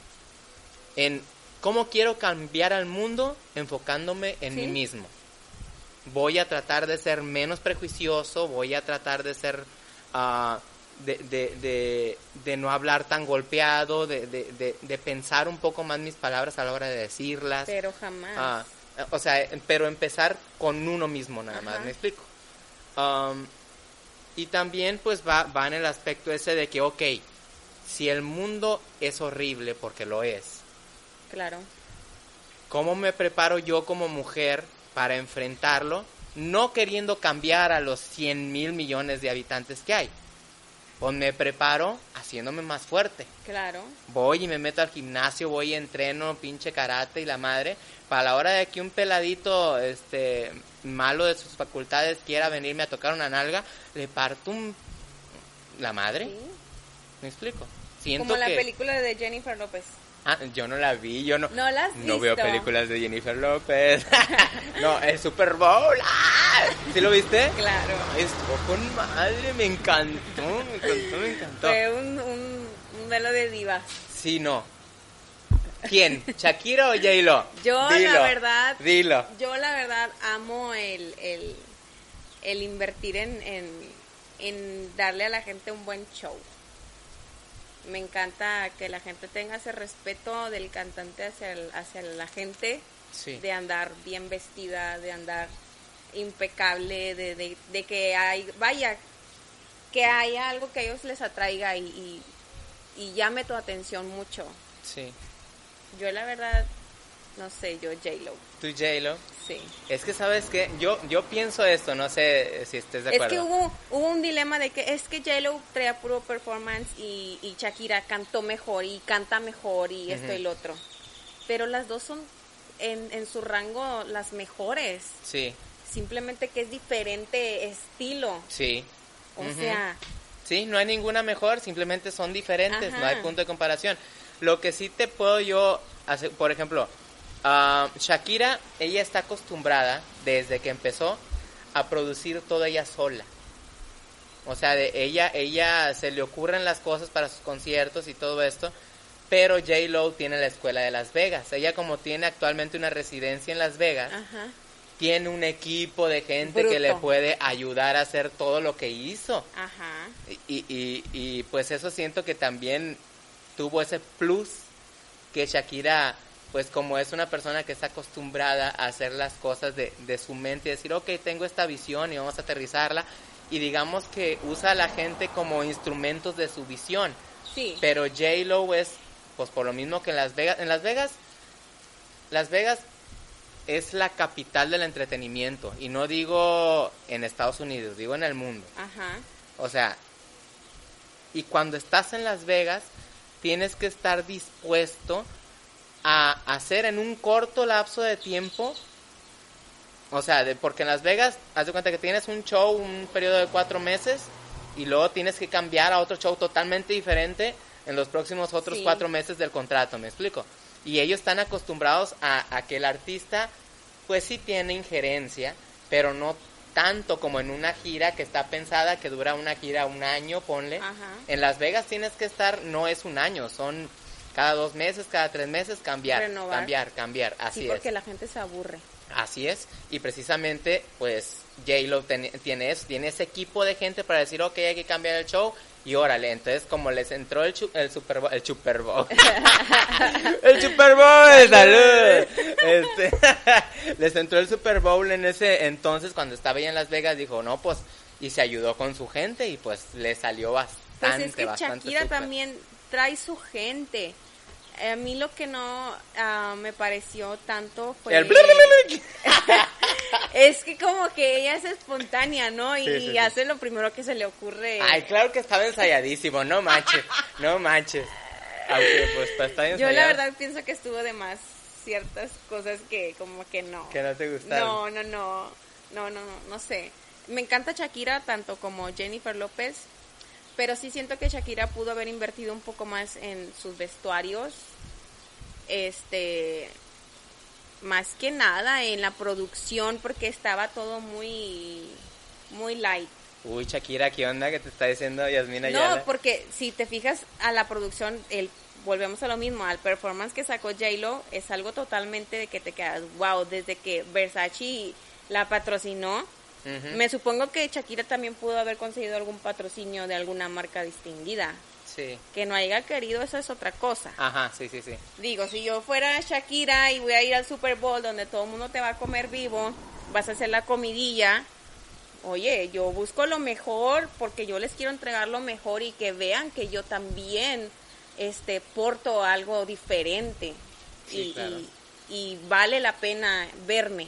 en cómo quiero cambiar al mundo enfocándome en mí mismo voy a tratar de ser menos prejuicioso, voy a tratar de ser, uh, de, de, de, no hablar tan golpeado, de, de, pensar un poco más mis palabras a la hora de decirlas. Pero jamás. Ah, o sea, pero empezar con uno mismo nada más, ¿me explico? Um, y también pues va, va en el aspecto ese de que, ok, si el mundo es horrible, porque lo es. Claro. ¿Cómo me preparo yo como mujer para enfrentarlo, no queriendo cambiar a los 100 mil millones de habitantes que hay. Pues me preparo haciéndome más fuerte. Claro. Voy y me meto al gimnasio, voy y entreno pinche karate y la madre. Para la hora de que un peladito este malo de sus facultades quiera venirme a tocar una nalga, le parto un... la madre. ¿Me explico? Siento Como la película de Jennifer López. Ah, yo no la vi, yo no. No las No veo películas de Jennifer López. no, el Super Bowl. ¡Ah! ¿Sí lo viste? Claro. Estuvo con madre, me encantó, me encantó, me encantó. Fue un, un, un velo de divas. Sí, no. ¿Quién? ¿Shakira o J-Lo? Yo, la verdad. Dilo. Yo, la verdad, amo el, el, el invertir en, en, en darle a la gente un buen show me encanta que la gente tenga ese respeto del cantante hacia, hacia la gente, de andar bien vestida, de andar impecable, de, de, que hay, vaya, que haya algo que a ellos les atraiga y, y, llame tu atención mucho. Sí. Yo la verdad, no sé, yo J-Lo. ¿Tú J-Lo? Sí. Es que, ¿sabes que Yo, yo pienso esto, no sé si estés de acuerdo. Es que hubo, hubo un dilema de que es que J-Lo traía puro performance y, y, Shakira cantó mejor y canta mejor y esto y lo otro. Pero las dos son en, en su rango las mejores. Sí. Simplemente que es diferente estilo. Sí. O sea... Sí, no hay ninguna mejor, simplemente son diferentes, no hay punto de comparación. Lo que sí te puedo yo hacer, por ejemplo, Uh, Shakira, ella está acostumbrada desde que empezó a producir todo ella sola. O sea, de ella, ella se le ocurren las cosas para sus conciertos y todo esto, pero J. Lo tiene la escuela de Las Vegas. Ella como tiene actualmente una residencia en Las Vegas, tiene un equipo de gente que le puede ayudar a hacer todo lo que hizo. Y, y, y pues eso siento que también tuvo ese plus que Shakira pues como es una persona que está acostumbrada a hacer las cosas de, de su mente y decir, ok, tengo esta visión y vamos a aterrizarla, y digamos que usa a la gente como instrumentos de su visión. Sí. Pero J-Lo es, pues por lo mismo que en Las Vegas, en Las Vegas, Las Vegas es la capital del entretenimiento. Y no digo en Estados Unidos, digo en el mundo. Ajá. O sea, y cuando estás en Las Vegas, tienes que estar dispuesto a hacer en un corto lapso de tiempo. O sea, de, porque en Las Vegas, haz de cuenta que tienes un show, un periodo de cuatro meses, y luego tienes que cambiar a otro show totalmente diferente en los próximos otros Sí. cuatro meses del contrato, ¿me explico? Y ellos están acostumbrados a, a que el artista, pues sí tiene injerencia, pero no tanto como en una gira que está pensada, que dura una gira un año, ponle. Ajá. En Las Vegas tienes que estar, no es un año, son cada dos meses, cada tres meses, cambiar, Renovar. cambiar, cambiar, así sí, es. porque la gente se aburre. Así es, y precisamente, pues, J-Lo tiene eso, tiene ese equipo de gente para decir, ok, hay que cambiar el show, y órale, entonces como les entró el, chu- el Super Bowl, el Super Bowl, el Super Bowl, salud, Este, les entró el Super Bowl en ese entonces, cuando estaba ella en Las Vegas, dijo, no, pues, y se ayudó con su gente, y pues, le salió bastante, Pues es que bastante Shakira súper. también trae su gente. A mí lo que no ah, me pareció tanto fue... El es que como que ella es espontánea, ¿no? Y, Sí, sí, sí. hace lo primero que se le ocurre. Ay, claro que estaba ensayadísimo, no manches, no manches. Aunque pues está Yo ensayado. la verdad pienso que estuvo de más ciertas cosas que como que no. Que no te gustaron. No, no, no, no, no, no, no sé. Me encanta Shakira tanto como Jennifer López, pero sí siento que Shakira pudo haber invertido un poco más en sus vestuarios, este, más que nada en la producción porque estaba todo muy, muy light. Uy, Shakira, ¿qué onda que te está diciendo Yasmina No, porque si te fijas a la producción, el volvemos a lo mismo, al performance que sacó J-Lo es algo totalmente de que te quedas, wow, desde que Versace la patrocinó, Me supongo que Shakira también pudo haber conseguido algún patrocinio de alguna marca distinguida. Sí. Que no haya querido, eso es otra cosa. Ajá, sí, sí, sí. Digo, si yo fuera Shakira y voy a ir al Super Bowl donde todo el mundo te va a comer vivo, vas a hacer la comidilla. Oye, yo busco lo mejor porque yo les quiero entregar lo mejor y que vean que yo también este porto algo diferente Sí, y, claro. y- y vale la pena verme,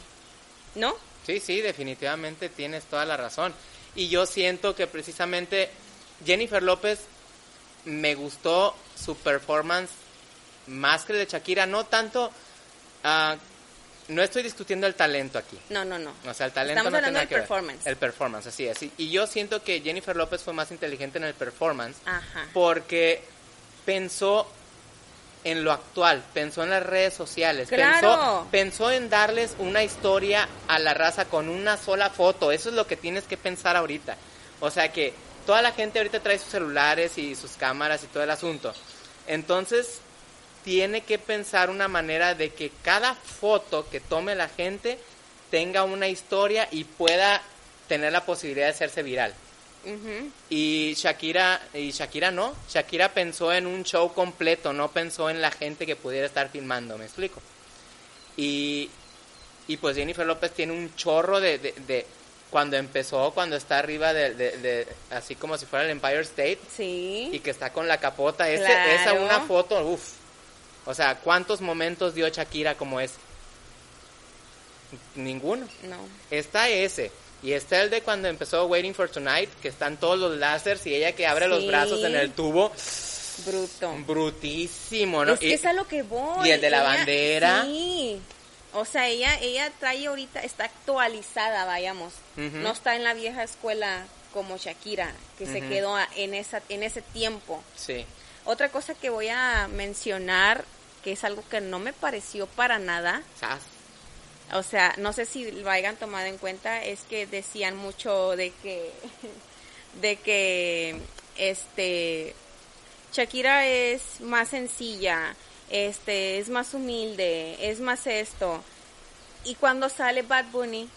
¿no? Sí, sí, definitivamente tienes toda la razón. Y yo siento que precisamente Jennifer López me gustó su performance más que el de Shakira, no tanto ah, no estoy discutiendo el talento aquí. No, no, no. O sea, el talento Estamos no hablando del que ver. performance. El performance, así es. Y- Y yo siento que Jennifer López fue más inteligente en el performance Ajá. porque pensó en lo actual, pensó en las redes sociales, Claro. pensó, pensó en darles una historia a la raza con una sola foto. Eso es lo que tienes que pensar ahorita. O sea que toda la gente ahorita trae sus celulares y sus cámaras y todo el asunto. Entonces, tiene que pensar una manera de que cada foto que tome la gente tenga una historia y pueda tener la posibilidad de hacerse viral. Y Shakira, y Shakira no, Shakira pensó en un show completo, no pensó en la gente que pudiera estar filmando, me explico. Y, y pues Jennifer López tiene un chorro de, de, de- cuando empezó, cuando está arriba de, de- de- así como si fuera el Empire State y Sí. que está con la capota, ese, Claro. esa una foto, uff. O sea, ¿cuántos momentos dio Shakira como ese? Ninguno. No. Está ese. Y está el de cuando empezó Waiting for Tonight, que están todos los láseres y ella que abre los brazos en el tubo. Bruto. Brutísimo, ¿no? Es que Y- es a lo que voy. y el de la bandera. Sí. O sea, ella, ella trae ahorita, está actualizada, vayamos. No está en la vieja escuela como Shakira, que se quedó en, esa, en ese tiempo. Sí. Otra cosa que voy a mencionar, que es algo que no me pareció para nada, Sas. O sea, no sé si lo hayan tomado en cuenta, es que decían mucho de que, de que, este, Shakira es más sencilla, este, es más humilde, es más esto. Y cuando sale Bad Bunny,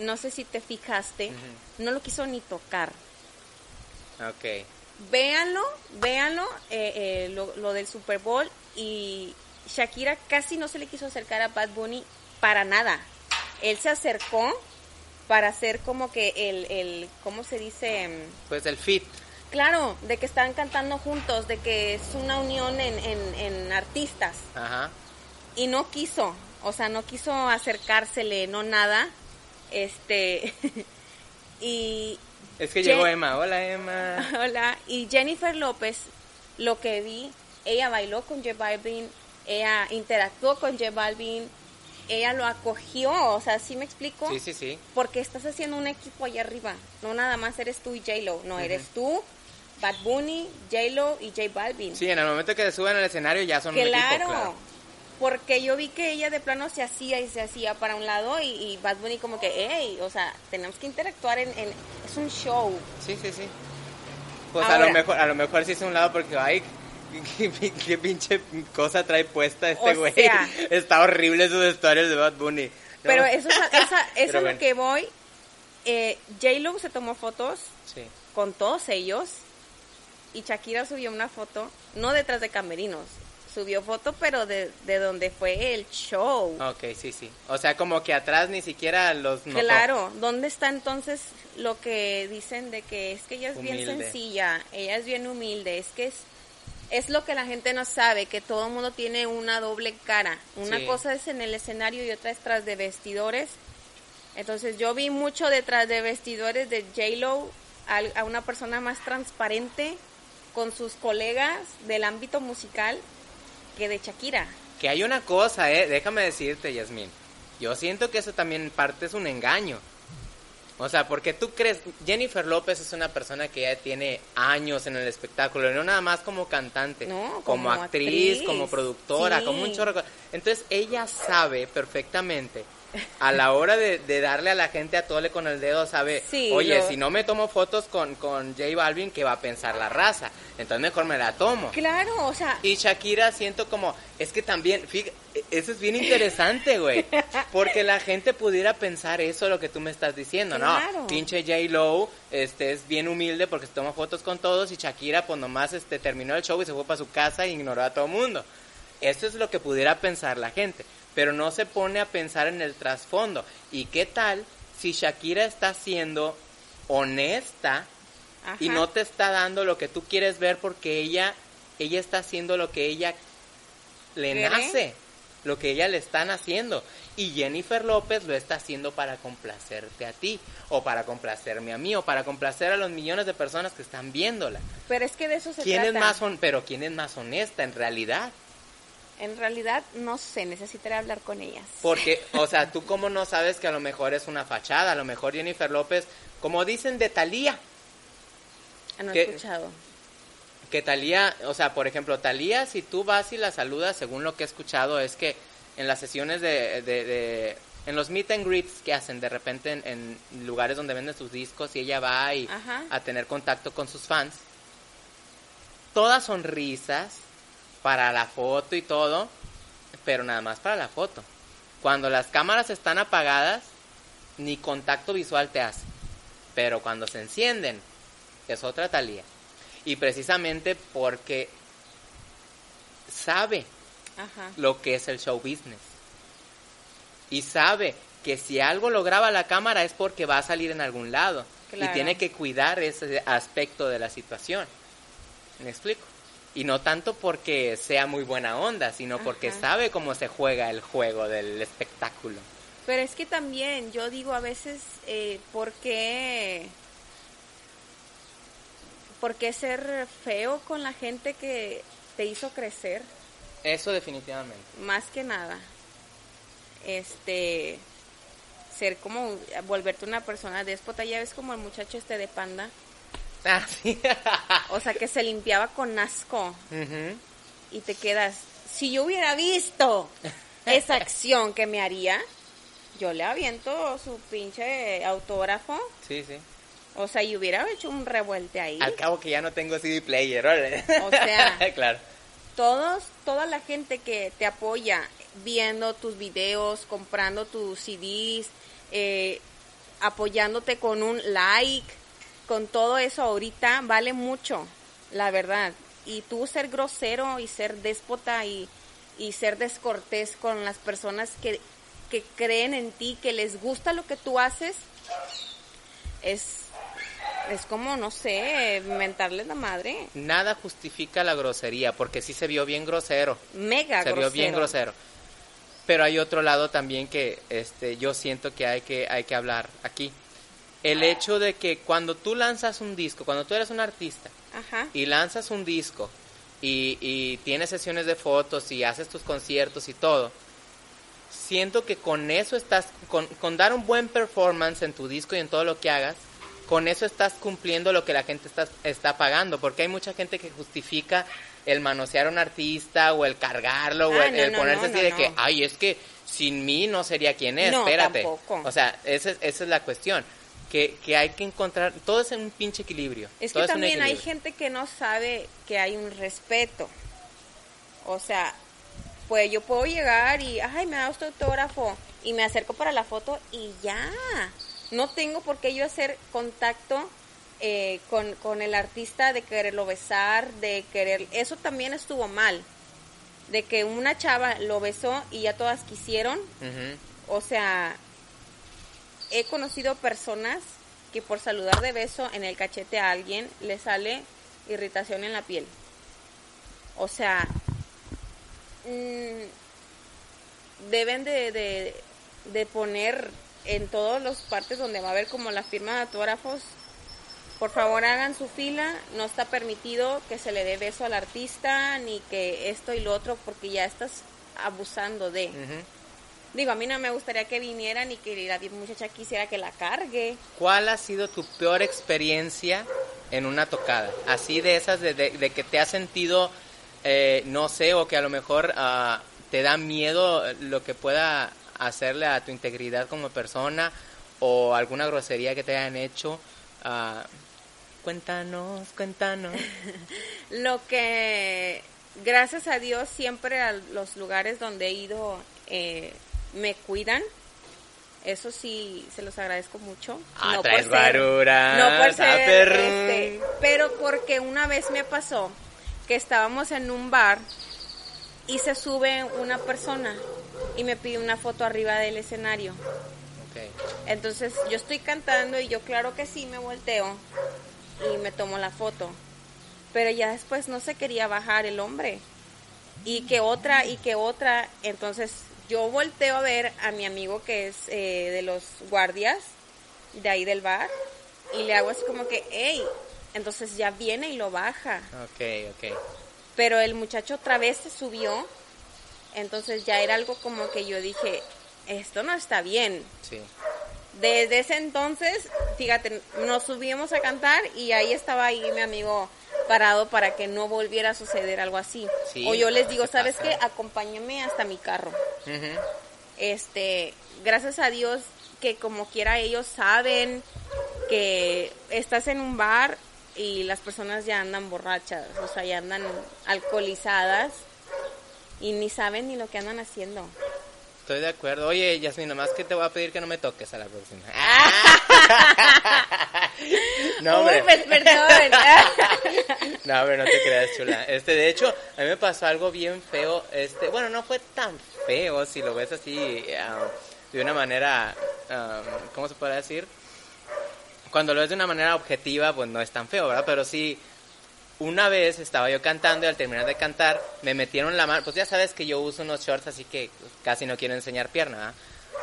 no sé si te fijaste, no lo quiso ni tocar. Ok. Véanlo, véanlo, eh, eh, lo, lo del Super Bowl y Shakira casi no se le quiso acercar a Bad Bunny para nada. Él se acercó para hacer como que el, el ¿cómo se dice? Pues el fit. Claro, de que están cantando juntos, de que es una unión en, en, en artistas Ajá. y no quiso. O sea, no quiso acercársele, no nada. Este. y. Es que llegó Emma. Hola, Emma. Hola. Y Jennifer López, lo que vi, ella bailó con J Balvin, ella interactuó con J Balvin, ella lo acogió, o sea, ¿sí me explico? Sí, sí, sí. Porque estás haciendo un equipo allá arriba, no nada más eres tú y J-Lo, no, eres tú, Bad Bunny, J-Lo y J Balvin. Sí, en el momento que se suben al escenario ya son un equipo, claro. Porque yo vi que ella de plano se hacía y se hacía para un lado y, Bad Bunny como que, hey, o sea, tenemos que interactuar en, es un show. Sí, sí, sí. Pues a lo mejor, a lo mejor sí es un lado porque, ay, ¿Qué, pinche cosa trae puesta este güey. Está horrible sus historias de Bad Bunny. Pero eso, es lo que voy. Eh, J-Lo se tomó fotos con todos ellos. Y Shakira subió una foto, no detrás de camerinos, subió foto, pero de, de donde fue el show. Ok, sí, sí. O sea, como que atrás ni siquiera los notó. Claro, ¿dónde está entonces lo que dicen de que es que ella es bien sencilla, ella es bien humilde, es que es es lo que la gente no sabe, que todo el mundo tiene una doble cara. Una cosa es en el escenario y otra es tras de vestidores. Entonces yo vi mucho detrás de vestidores de J-Lo a, una persona más transparente con sus colegas del ámbito musical que de Shakira. Que hay una cosa, eh, déjame decirte, Yasmin. Yo siento que eso también parte es un engaño. O sea, porque tú crees, Jennifer López es una persona que ya tiene años en el espectáculo, no nada más como cantante, como, actriz, como productora, como un chorro. Entonces ella sabe perfectamente a la hora de, darle a la gente a tole con el dedo, sabe, oye, si no me tomo fotos con, con J Balvin, ¿qué va a pensar la raza? Entonces mejor me la tomo. Claro, o sea. Y Shakira siento como, es que también, fíjate, eso es bien interesante, güey. Porque la gente pudiera pensar eso, lo que tú me estás diciendo, ¿no? Pinche J Lo, este, es bien humilde porque se toma fotos con todos y Shakira, pues nomás, este, terminó el show y se fue para su casa y ignoró a todo el mundo. Eso es lo que pudiera pensar la gente pero no se pone a pensar en el trasfondo. ¿Y qué tal si Shakira está siendo honesta y no te está dando lo que tú quieres ver porque ella ella está haciendo lo que ella le nace, lo que ella le están haciendo y Jennifer López lo está haciendo para complacerte a ti o para complacerme a mí o para complacer a los millones de personas que están viéndola. Pero es que de eso se ¿Quién Es más pero quién es más honesta en realidad? En realidad, no sé, necesitaré hablar con ellas. Porque, o sea, tú cómo no sabes que a lo mejor es una fachada, a lo mejor Jennifer López, como dicen de Talía. Ah, no he escuchado. Que Talía, o sea, por ejemplo, Talía, si tú vas y la saludas, según lo que he escuchado, es que en las sesiones de, de, en los meet and greets que hacen de repente en, lugares donde venden sus discos y ella va y, a tener contacto con sus fans, todas sonrisas, para la foto y todo, pero nada más para la foto. Cuando las cámaras están apagadas, ni contacto visual te hace. Pero cuando se encienden, es otra talía. Y precisamente porque sabe lo que es el show business. Y sabe que si algo lo graba la cámara es porque va a salir en algún lado. Y tiene que cuidar ese aspecto de la situación. ¿Me explico? Y no tanto porque sea muy buena onda, sino porque sabe cómo se juega el juego del espectáculo. Pero es que también, yo digo a veces, eh, ¿por qué, ¿por qué ser feo con la gente que te hizo crecer? Eso definitivamente. Más que nada. Este, ser como, volverte una persona déspota, ya ves como el muchacho este de panda Ah, o sea, que se limpiaba con asco. Y te quedas, si yo hubiera visto esa acción que me haría, yo le aviento su pinche autógrafo. Sí, sí. O sea, y hubiera hecho un revuelte ahí. Al cabo que ya no tengo CD player, ¿vale? O sea, claro. Todos, toda la gente que te apoya viendo tus videos, comprando tus CDs, eh, apoyándote con un like, con todo eso ahorita vale mucho, la verdad. Y tú ser grosero y ser déspota y, ser descortés con las personas que, que creen en ti, que les gusta lo que tú haces, es es como, no sé, mentarles la madre. Nada justifica la grosería, porque sí se vio bien grosero. Mega se grosero. vio bien grosero. Pero hay otro lado también que este, yo siento que hay, que hay que hablar aquí. El hecho de que cuando tú lanzas un disco, cuando tú eres un artista y lanzas un disco y, y tienes sesiones de fotos y haces tus conciertos y todo, siento que con eso estás, con, con, dar un buen performance en tu disco y en todo lo que hagas, con eso estás cumpliendo lo que la gente está, está pagando, porque hay mucha gente que justifica el manosear a un artista o el cargarlo o ah, el, ponerse así de que, ay, es que sin mí no sería quien es, espérate. O sea, esa es, esa es la cuestión. Que, que, hay que encontrar, todo es en un pinche equilibrio. Es que también hay gente que no sabe que hay un respeto. O sea, pues yo puedo llegar y, ay, me da usted autógrafo y me acerco para la foto y ya. No tengo por qué yo hacer contacto eh, con, con el artista de quererlo besar, de querer... Eso también estuvo mal. De que una chava lo besó y ya todas quisieron. O sea, he conocido personas que por saludar de beso en el cachete a alguien le sale irritación en la piel. O sea, mmm, deben de, de, poner en todas las partes donde va a haber como la firma de autógrafos por favor hagan su fila, no está permitido que se le dé beso al artista ni que esto y lo otro porque ya estás abusando de. Digo, a mí no me gustaría que vinieran y que la muchacha quisiera que la cargue. ¿Cuál ha sido tu peor experiencia en una tocada? Así de esas de, de, que te has sentido, eh, no sé, o que a lo mejor uh, te da miedo lo que pueda hacerle a tu integridad como persona o alguna grosería que te hayan hecho. Uh, Cuéntanos, cuéntanos. Lo que, gracias a Dios, siempre a los lugares donde he ido eh, me cuidan. Eso sí, se los agradezco mucho. Ah, no por ser, no por ser, este, pero porque una vez me pasó que estábamos en un bar y se sube una persona y me pide una foto arriba del escenario. Okay. Entonces yo estoy cantando y yo claro que sí me volteo y me tomó la foto. Pero ya después no se quería bajar el hombre. Y que otra, y que otra. Entonces yo volteo a ver a mi amigo que es eh, de los guardias de ahí del bar. Y le hago así como que, hey. Entonces ya viene y lo baja. Ok, ok. Pero el muchacho otra vez se subió. Entonces ya era algo como que yo dije, esto no está bien. Sí. Desde ese entonces, fíjate, nos subimos a cantar y ahí estaba ahí mi amigo parado para que no volviera a suceder algo así. o yo les digo, ¿sabes qué? Acompáñame hasta mi carro. Este, gracias a Dios que como quiera ellos saben que estás en un bar y las personas ya andan borrachas, o sea, ya andan alcoholizadas y ni saben ni lo que andan haciendo. Estoy de acuerdo. Oye, Yasmin, nomás que te voy a pedir que no me toques a la próxima. no, hombre. Uy, pues, perdón. no, hombre, no te creas, chula. Este, de hecho, a mí me pasó algo bien feo. Este, bueno, no fue tan feo si lo ves así ah, de una manera, um, ¿cómo se puede decir? Cuando lo ves de una manera objetiva, pues no es tan feo, ¿verdad? Pero sí, una vez estaba yo cantando y al terminar de cantar me metieron la mano. Pues ya sabes que yo uso unos shorts, así que casi no quiero enseñar pierna.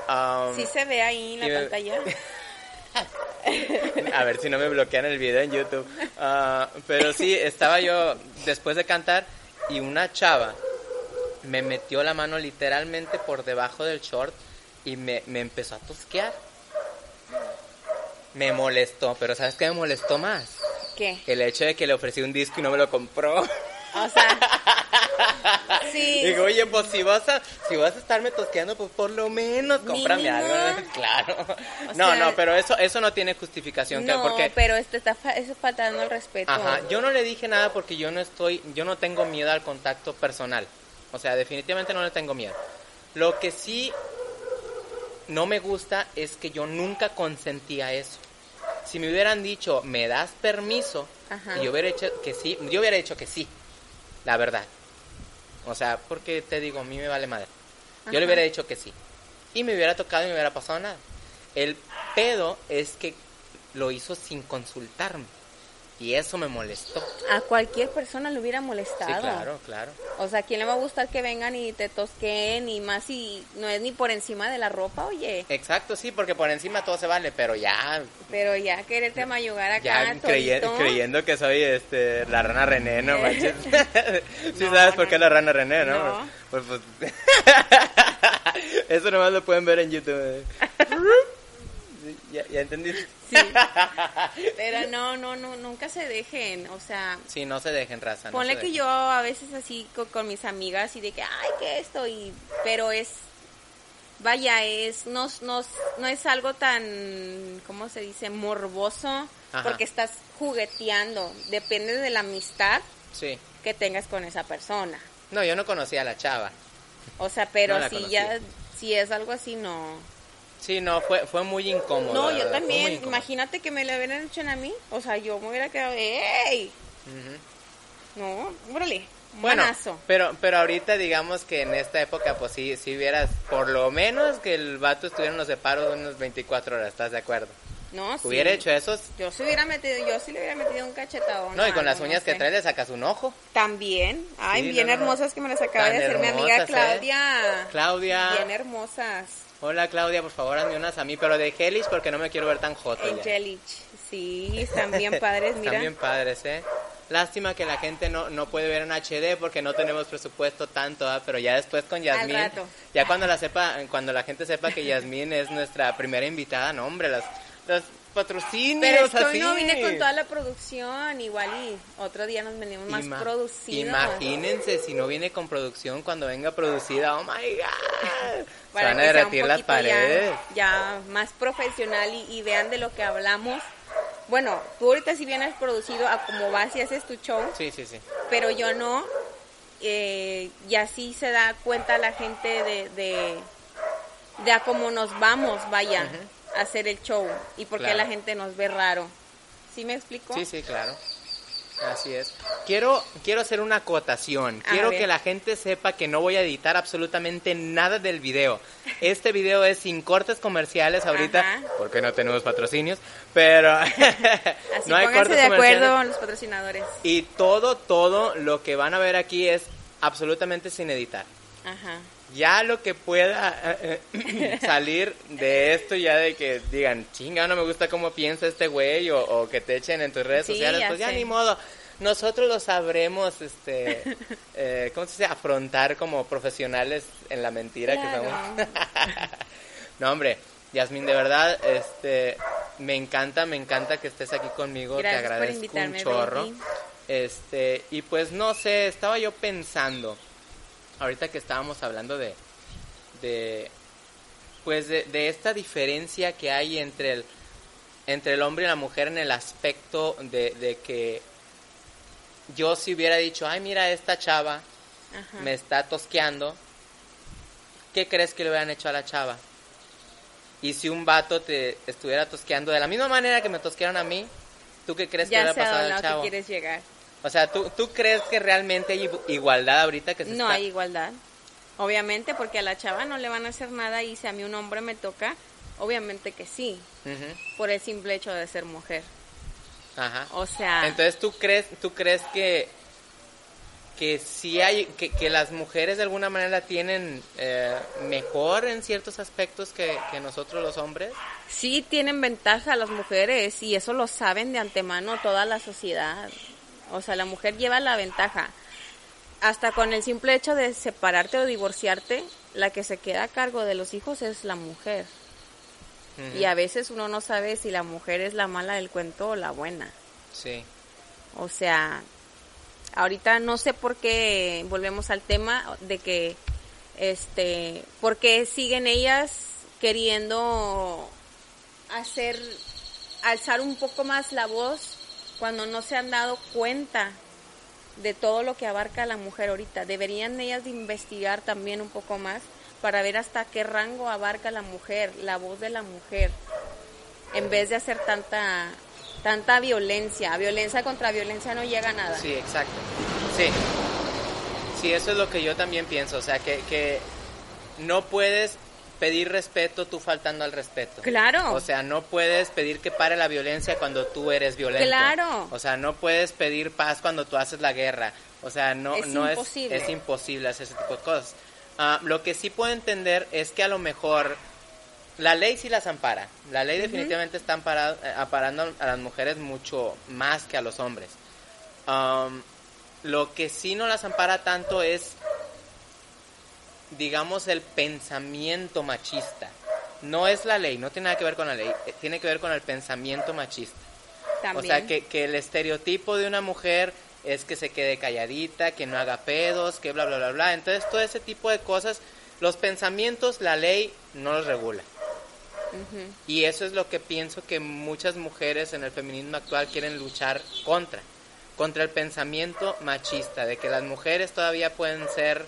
Um, sí se ve ahí en la pantalla. A ver si no me bloquean el video en YouTube. Ah, pero sí, estaba yo después de cantar y una chava me metió la mano literalmente por debajo del short y me, me empezó a tosquear. Me molestó, pero ¿sabes qué me molestó más? ¿Qué? El hecho de que le ofrecí un disco y no me lo compró. O sea, sí. Digo, oye, pues si vas a, si vas a estarme tosqueando, pues por lo menos cómprame algo. Claro. no, no, pero eso, eso no tiene justificación. No, porque, pero esto está, eso faltando el respeto. Ajá, yo no le dije nada porque yo no estoy, yo no tengo miedo al contacto personal. O sea, definitivamente no le tengo miedo. Lo que sí no me gusta es que yo nunca consentía eso si me hubieran dicho, ¿me das permiso? Y yo hubiera hecho que sí, yo hubiera dicho que sí, la verdad. O sea, porque te digo, a mí me vale madre. Yo le hubiera dicho que sí. Y me hubiera tocado y me hubiera pasado nada. El pedo es que lo hizo sin consultarme. Y eso me molestó. A cualquier persona le hubiera molestado. Sí, claro, claro. O sea, ¿a quién le va a gustar que vengan y te tosquen y más si no es ni por encima de la ropa, oye? Exacto, sí, porque por encima todo se vale, pero ya... Pero ya quererte mayugar acá, ya creyendo que soy este, la rana René, ¿no manches? sí sabes por qué la rana René, ¿no? No. Pues, pues... Eso nomás lo pueden ver en YouTube. ¿Ya, ya entendiste? Sí. Pero no, no, no, nunca se dejen, o sea... Sí, no se dejen, raza. no Ponle que dejen. yo a veces así con, con mis amigas y de que, ay, que esto, y, pero es, vaya, es, no, no, no es algo tan, ¿cómo se dice? Morboso, Ajá. porque estás jugueteando, depende de la amistad Sí. que tengas con esa persona. No, yo no conocía a la chava. O sea, pero No si conocía. ya, si es algo así, no. Sí, no, fue, fue muy incómodo. No, la yo también, imagínate que me lo hubieran hecho a mí, o sea, yo me hubiera quedado, ¡ey! No, órale, Bueno, manazo. pero, pero ahorita digamos que en esta época, pues sí, si hubieras, por lo menos que el vato estuviera en los separos de unas 24 horas, ¿estás de acuerdo? No, sí. Hubiera hecho eso, Yo se hubiera metido, yo sí le hubiera metido un cachetadón. no, y con las uñas no que sé. trae le sacas un ojo. También. Ay, Sí, bien no, no. hermosas que me las acaba de hacer mi amiga ¿eh? Claudia. Claudia. Bien hermosas. Hola Claudia, por favor, hazme unas a mí, pero de Hellish porque no me quiero ver tan joto ya. Angelich. Sí, están bien padres, mira. Están bien padres, ¿eh? Lástima que la gente no, no puede ver en HD porque no tenemos presupuesto tanto, ¿ah? pero ya después con Yasmín, rato. ya cuando la sepa, cuando la gente sepa que Yasmín es nuestra primera invitada, no hombre, las, patrocinios Pero es que hoy así. no vine con toda la producción, igual y otro día nos venimos más Ima- producidos. Imagínense si no viene con producción cuando venga producida, oh my god. Se van a derretir las ya- paredes. Ya, más profesional y, y vean de lo que hablamos. Bueno, tú ahorita si vienes producido a como vas y haces tu show, Sí, sí, sí. pero yo no. eh, y así se da cuenta la gente de, de, de a cómo nos vamos, vaya, hacer el show y por qué Claro. la gente nos ve raro. ¿Sí me explico? Sí, sí, claro. Así es. Quiero, quiero hacer una acotación. A Quiero que la gente sepa que no voy a editar absolutamente nada del video. Este video es sin cortes comerciales ahorita, Ajá. porque no tenemos patrocinios, pero Así no hay cortes de acuerdo los patrocinadores. Y todo, todo lo que van a ver aquí es absolutamente sin editar. Ajá. Ya lo que pueda eh, eh, salir de esto, ya de que digan, chinga, no me gusta cómo piensa este güey, o, o que te echen en tus redes Sí, sociales, ya pues ya ni modo. Nosotros lo sabremos, este, eh, ¿cómo se dice? Afrontar como profesionales en la mentira que somos. no, hombre, Yasmín, de verdad, este, me encanta, me encanta que estés aquí conmigo, Gracias te por agradezco invitarme, un chorro. baby. Este, y pues no sé, estaba yo pensando, ahorita que estábamos hablando de, de pues de, de esta diferencia que hay entre el, entre el hombre y la mujer en el aspecto de, de que yo si hubiera dicho, ay mira esta chava Ajá. me está tosqueando, ¿qué crees que le hubieran hecho a la chava? Y si un vato te estuviera tosqueando de la misma manera que me tosquearon a mí, ¿tú qué crees que ya hubiera pasado al que chavo? quieres llegar. O sea, ¿tú, ¿tú crees que realmente hay igualdad ahorita que se No está... hay igualdad. Obviamente, porque a la chava no le van a hacer nada y si a mí un hombre me toca, obviamente que sí, por el simple hecho de ser mujer. Ajá. O sea, Entonces, ¿tú crees, tú crees que, que sí hay, que, que las mujeres de alguna manera tienen eh, mejor en ciertos aspectos que, que nosotros los hombres? sí tienen ventaja las mujeres y eso lo saben de antemano toda la sociedad. O sea, la mujer lleva la ventaja. Hasta con el simple hecho de separarte o divorciarte, la que se queda a cargo de los hijos es la mujer. Y a veces uno no sabe si la mujer es la mala del cuento o la buena. Sí. O sea, ahorita no sé por qué volvemos al tema de que, este, por qué siguen ellas queriendo hacer, alzar un poco más la voz cuando no se han dado cuenta de todo lo que abarca la mujer ahorita. Deberían ellas de investigar también un poco más para ver hasta qué rango abarca la mujer, la voz de la mujer, en vez de hacer tanta tanta violencia. Violencia contra violencia no llega a nada. Sí, exacto. Sí. Sí, eso es lo que yo también pienso. O sea, que, que no puedes pedir respeto tú faltando al respeto. Claro. O sea, no puedes pedir que pare la violencia cuando tú eres violento. Claro. O sea, no puedes pedir paz cuando tú haces la guerra. O sea, no es no imposible. es es imposible hacer ese tipo de cosas. Ah, lo que sí puedo entender es que a lo mejor la ley sí las ampara. La ley definitivamente está ampara- eh, amparando a las mujeres mucho más que a los hombres. Um, lo que sí no las ampara tanto es, digamos, el pensamiento machista. No es la ley, no tiene nada que ver con la ley, eh, tiene que ver con el pensamiento machista. También. O sea, que, que el estereotipo de una mujer es que se quede calladita, que no haga pedos, que bla, bla, bla, bla. Entonces, todo ese tipo de cosas, los pensamientos, la ley no los regula. Y eso es lo que pienso que muchas mujeres en el feminismo actual quieren luchar contra. Contra el pensamiento machista, de que las mujeres todavía pueden ser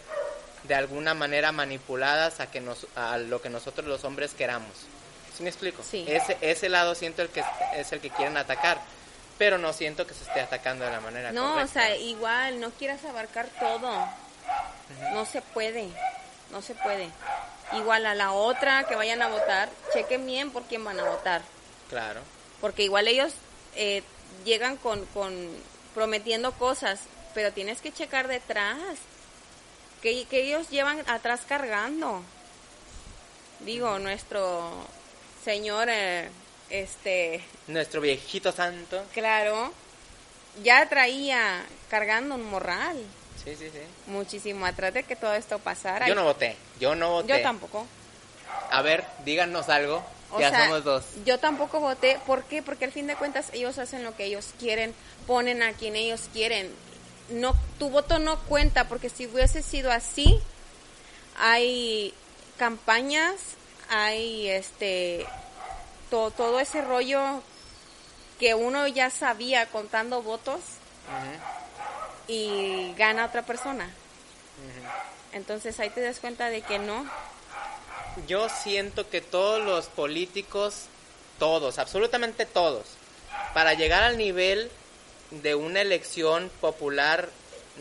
de alguna manera manipuladas a, que nos, a lo que nosotros los hombres queramos. ¿Sí me explico? Sí. Ese, ese lado siento el que es el que quieren atacar, pero no siento que se esté atacando de la manera No, o correcta. sea, igual, no quieras abarcar todo. No se puede, no se puede. Igual a la otra que vayan a votar, chequen bien por quién van a votar. Claro. Porque igual ellos eh, llegan con, con prometiendo cosas, pero tienes que checar detrás. Que, que ellos llevan atrás cargando. Digo, nuestro señor, eh, este, Nuestro viejito santo. claro, ya traía cargando un morral. Sí, sí, sí. muchísimo atrás de que todo esto pasara. Yo no voté, yo no voté. Yo tampoco. A ver, díganos algo. O ya sea, somos dos. yo tampoco voté. ¿Por qué? Porque al fin de cuentas ellos hacen lo que ellos quieren, ponen a quien ellos quieren. No, tu voto no cuenta porque si hubiese sido así, hay campañas, hay este to- todo ese rollo que uno ya sabía contando votos y gana otra persona. Entonces ahí te das cuenta de que no. Yo siento que todos los políticos, todos, absolutamente todos, para llegar al nivel de una elección popular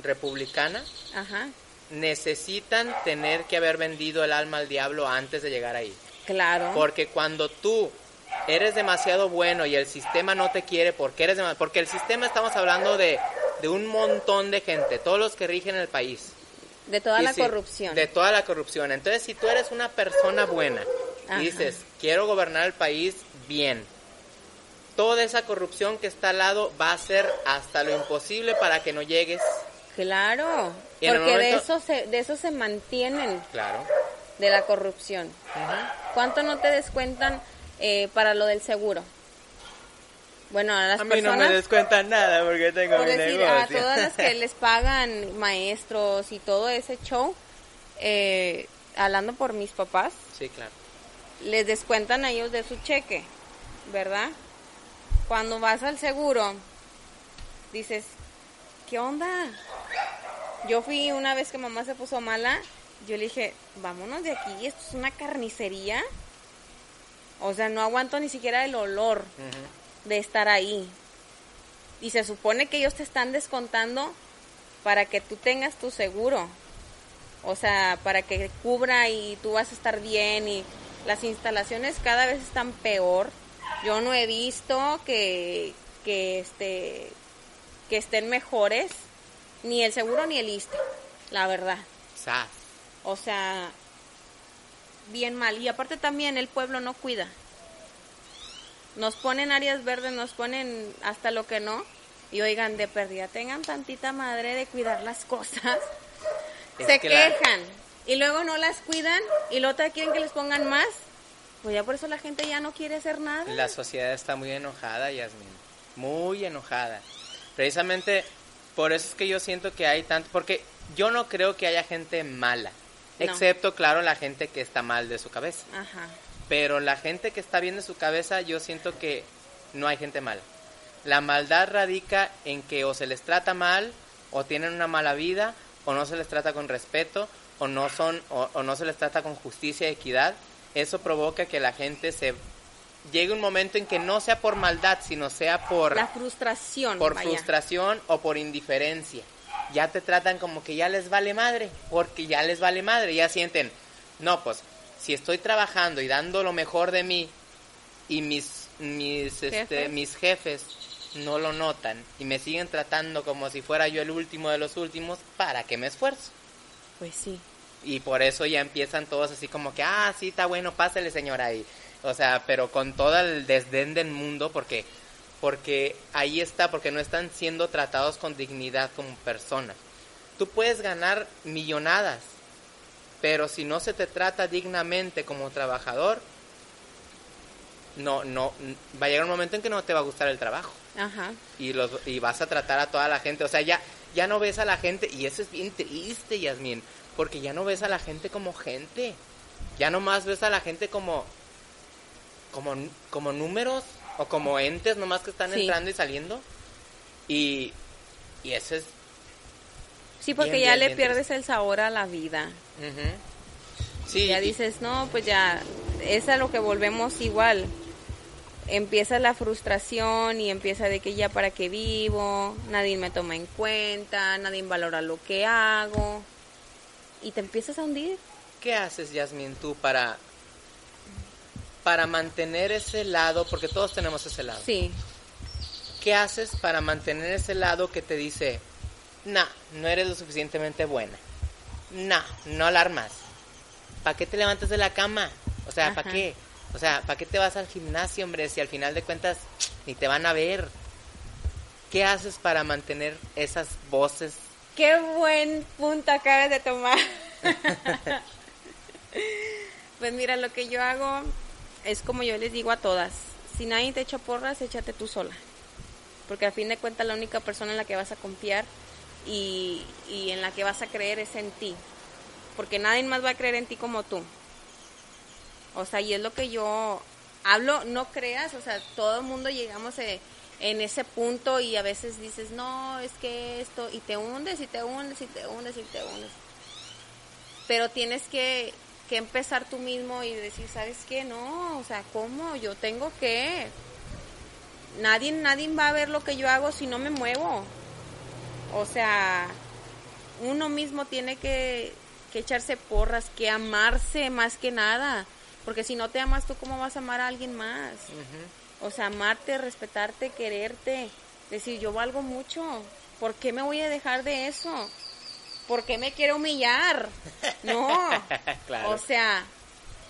republicana, Ajá. necesitan tener que haber vendido el alma al diablo antes de llegar ahí. Claro. Porque cuando tú eres demasiado bueno y el sistema no te quiere porque eres dema- porque el sistema estamos hablando de, de un montón de gente, todos los que rigen el país. de toda Y la si- corrupción. De toda la corrupción. Entonces, si tú eres una persona buena Ajá. y dices, quiero gobernar el país bien, toda esa corrupción que está al lado va a hacer hasta lo imposible para que no llegues. Claro, porque de eso se de eso se mantienen Claro. de la corrupción. ¿Cuánto no te descuentan eh, para lo del seguro? Bueno, a las A mí personas no me descuentan nada porque tengo por mi decir a todas las que les pagan maestros y todo ese show, eh, hablando por mis papás, Sí, claro. les descuentan a ellos de su cheque, ¿verdad? Cuando vas al seguro, dices, ¿qué onda? Yo fui una vez que mamá se puso mala, yo le dije, vámonos de aquí, esto es una carnicería. O sea, no aguanto ni siquiera el olor de estar ahí. Y se supone que ellos te están descontando para que tú tengas tu seguro. O sea, para que cubra y tú vas a estar bien y las instalaciones cada vez están peor. Yo no he visto que que este que estén mejores ni el seguro ni el ISSSTE, la verdad. Sas. O sea, bien mal. Y aparte también el pueblo no cuida. Nos ponen áreas verdes, nos ponen hasta lo que no. Y oigan, de pérdida, tengan tantita madre de cuidar las cosas. Es Se que la- quejan. Y luego no las cuidan y luego quieren que les pongan más. Pues ya por eso la gente ya no quiere hacer nada. La sociedad está muy enojada, Yasmin. Muy enojada. Precisamente por eso es que yo siento que hay tanto. Porque yo no creo que haya gente mala. No. Excepto, claro, la gente que está mal de su cabeza. Ajá. Pero la gente que está bien de su cabeza, yo siento que no hay gente mala. La maldad radica en que o se les trata mal, o tienen una mala vida, o no se les trata con respeto, o no son, o, o no se les trata con justicia y equidad. Eso provoca que la gente se llegue un momento en que no sea por maldad, sino sea por, La frustración. por vaya. frustración o por indiferencia. Ya te tratan como que ya les vale madre, porque ya les vale madre, ya sienten, no, pues si estoy trabajando y dando lo mejor de mí y mis mis este, Jefes. mis jefes no lo notan y me siguen tratando como si fuera yo el último de los últimos, ¿para qué me esfuerzo? Pues sí. Y por eso ya empiezan todos así como que, ah, sí, está bueno, pásale señora ahí. O sea, pero con todo el desdén del mundo porque porque ahí está, porque no están siendo tratados con dignidad como personas. Tú puedes ganar millonadas, pero si no se te trata dignamente como trabajador, no, no, va a llegar un momento en que no te va a gustar el trabajo Ajá. y los y vas a tratar a toda la gente, o sea, ya ya no ves a la gente y eso es bien triste, Yasmín, porque ya no ves a la gente como gente. Ya nomás ves a la gente como como como números o como entes nomás que están Sí. entrando y saliendo. Y y eso es Sí, porque Bien, ya bien, le bien pierdes el sabor a la vida. Sí, ya dices, no, pues ya, es a lo que volvemos igual. Empieza la frustración y empieza de que ya para qué vivo, nadie me toma en cuenta, nadie valora lo que hago. Y te empiezas a hundir. ¿Qué haces, Yasmín, tú para para mantener ese lado, porque todos tenemos ese lado. Sí, ¿Qué haces para mantener ese lado que te dice, nah, no eres lo suficientemente buena? Nah, no alarmas. ¿Para qué te levantas de la cama? O sea, ¿para qué? O sea, ¿para qué te vas al gimnasio, hombre? Si al final de cuentas ni te van a ver. ¿Qué haces para mantener esas voces? Qué buen punto acabas de tomar. pues mira, lo que yo hago es como yo les digo a todas. Si nadie te echa porras, échate tú sola. Porque al fin de cuentas la única persona en la que vas a confiar y, y en la que vas a creer es en ti. Porque nadie más va a creer en ti como tú. O sea, y es lo que yo hablo, no creas, o sea, todo el mundo llegamos eh, en ese punto y a veces dices, no, es que esto, y te hundes y te hundes y te hundes y te hundes. Pero tienes que, que empezar tú mismo y decir, ¿sabes qué? No, o sea, ¿cómo? Yo tengo que... Nadie, nadie va a ver lo que yo hago si no me muevo. O sea, uno mismo tiene que, que echarse porras, que amarse más que nada. Porque si no te amas tú, ¿cómo vas a amar a alguien más? O sea, amarte, respetarte, quererte. Decir, yo valgo mucho. ¿Por qué me voy a dejar de eso? ¿Por qué me quiero humillar? No. Claro. O sea,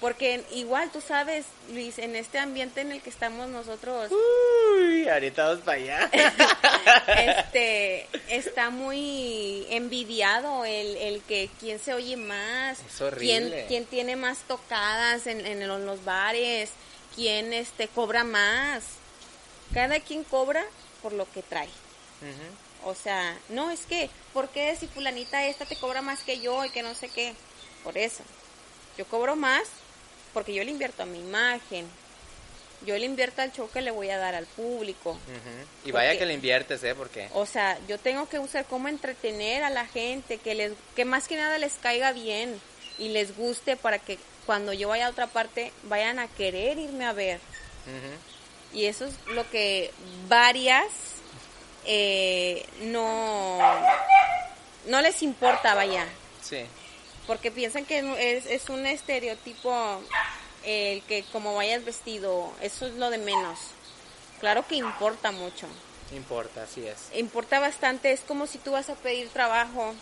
porque igual tú sabes, Luis, en este ambiente en el que estamos nosotros, Uy, ahorita vamos para allá. este, está muy envidiado el, el que quién se oye más, Es horrible. quién, quién tiene más tocadas en, en los- los bares, quién este cobra más. Cada quien cobra por lo que trae. O sea, no es que, ¿por qué si fulanita esta te cobra más que yo y que no sé qué? Por eso. Yo cobro más porque yo le invierto a mi imagen. Yo le invierto al show que le voy a dar al público. Y vaya que le inviertes, ¿eh? Porque... O sea, yo tengo que usar cómo entretener a la gente, que les, que más que nada les caiga bien y les guste para que cuando yo vaya a otra parte vayan a querer irme a ver. Y eso es lo que varias eh, no, no les importa, vaya, Sí. porque piensan que es, es un estereotipo el que como vayas vestido, eso es lo de menos. Claro que importa mucho. Importa, así es. importa bastante. Es como si tú vas a pedir trabajo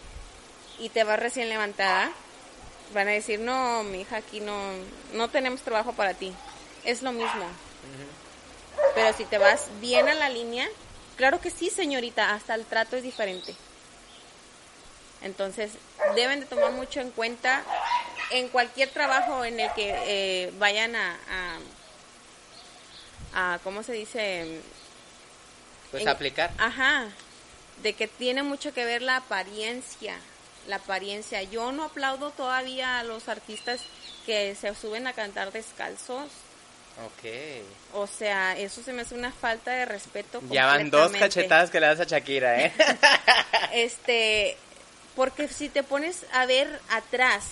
y te vas recién levantada. Van a decir, no, mi hija, aquí no, no tenemos trabajo para ti. Es lo mismo. Pero si te vas bien a la línea, claro que sí, señorita, hasta el trato es diferente. Entonces, deben de tomar mucho en cuenta en cualquier trabajo en el que eh, vayan a, a, a, ¿cómo se dice? Pues En- aplicar. Ajá, de que tiene mucho que ver la apariencia, la apariencia. Yo no aplaudo todavía a los artistas que se suben a cantar descalzos. Ok. O sea, eso se me hace una falta de respeto. Ya van dos cachetadas que le das a Shakira, ¿eh? Este, porque si te pones a ver atrás,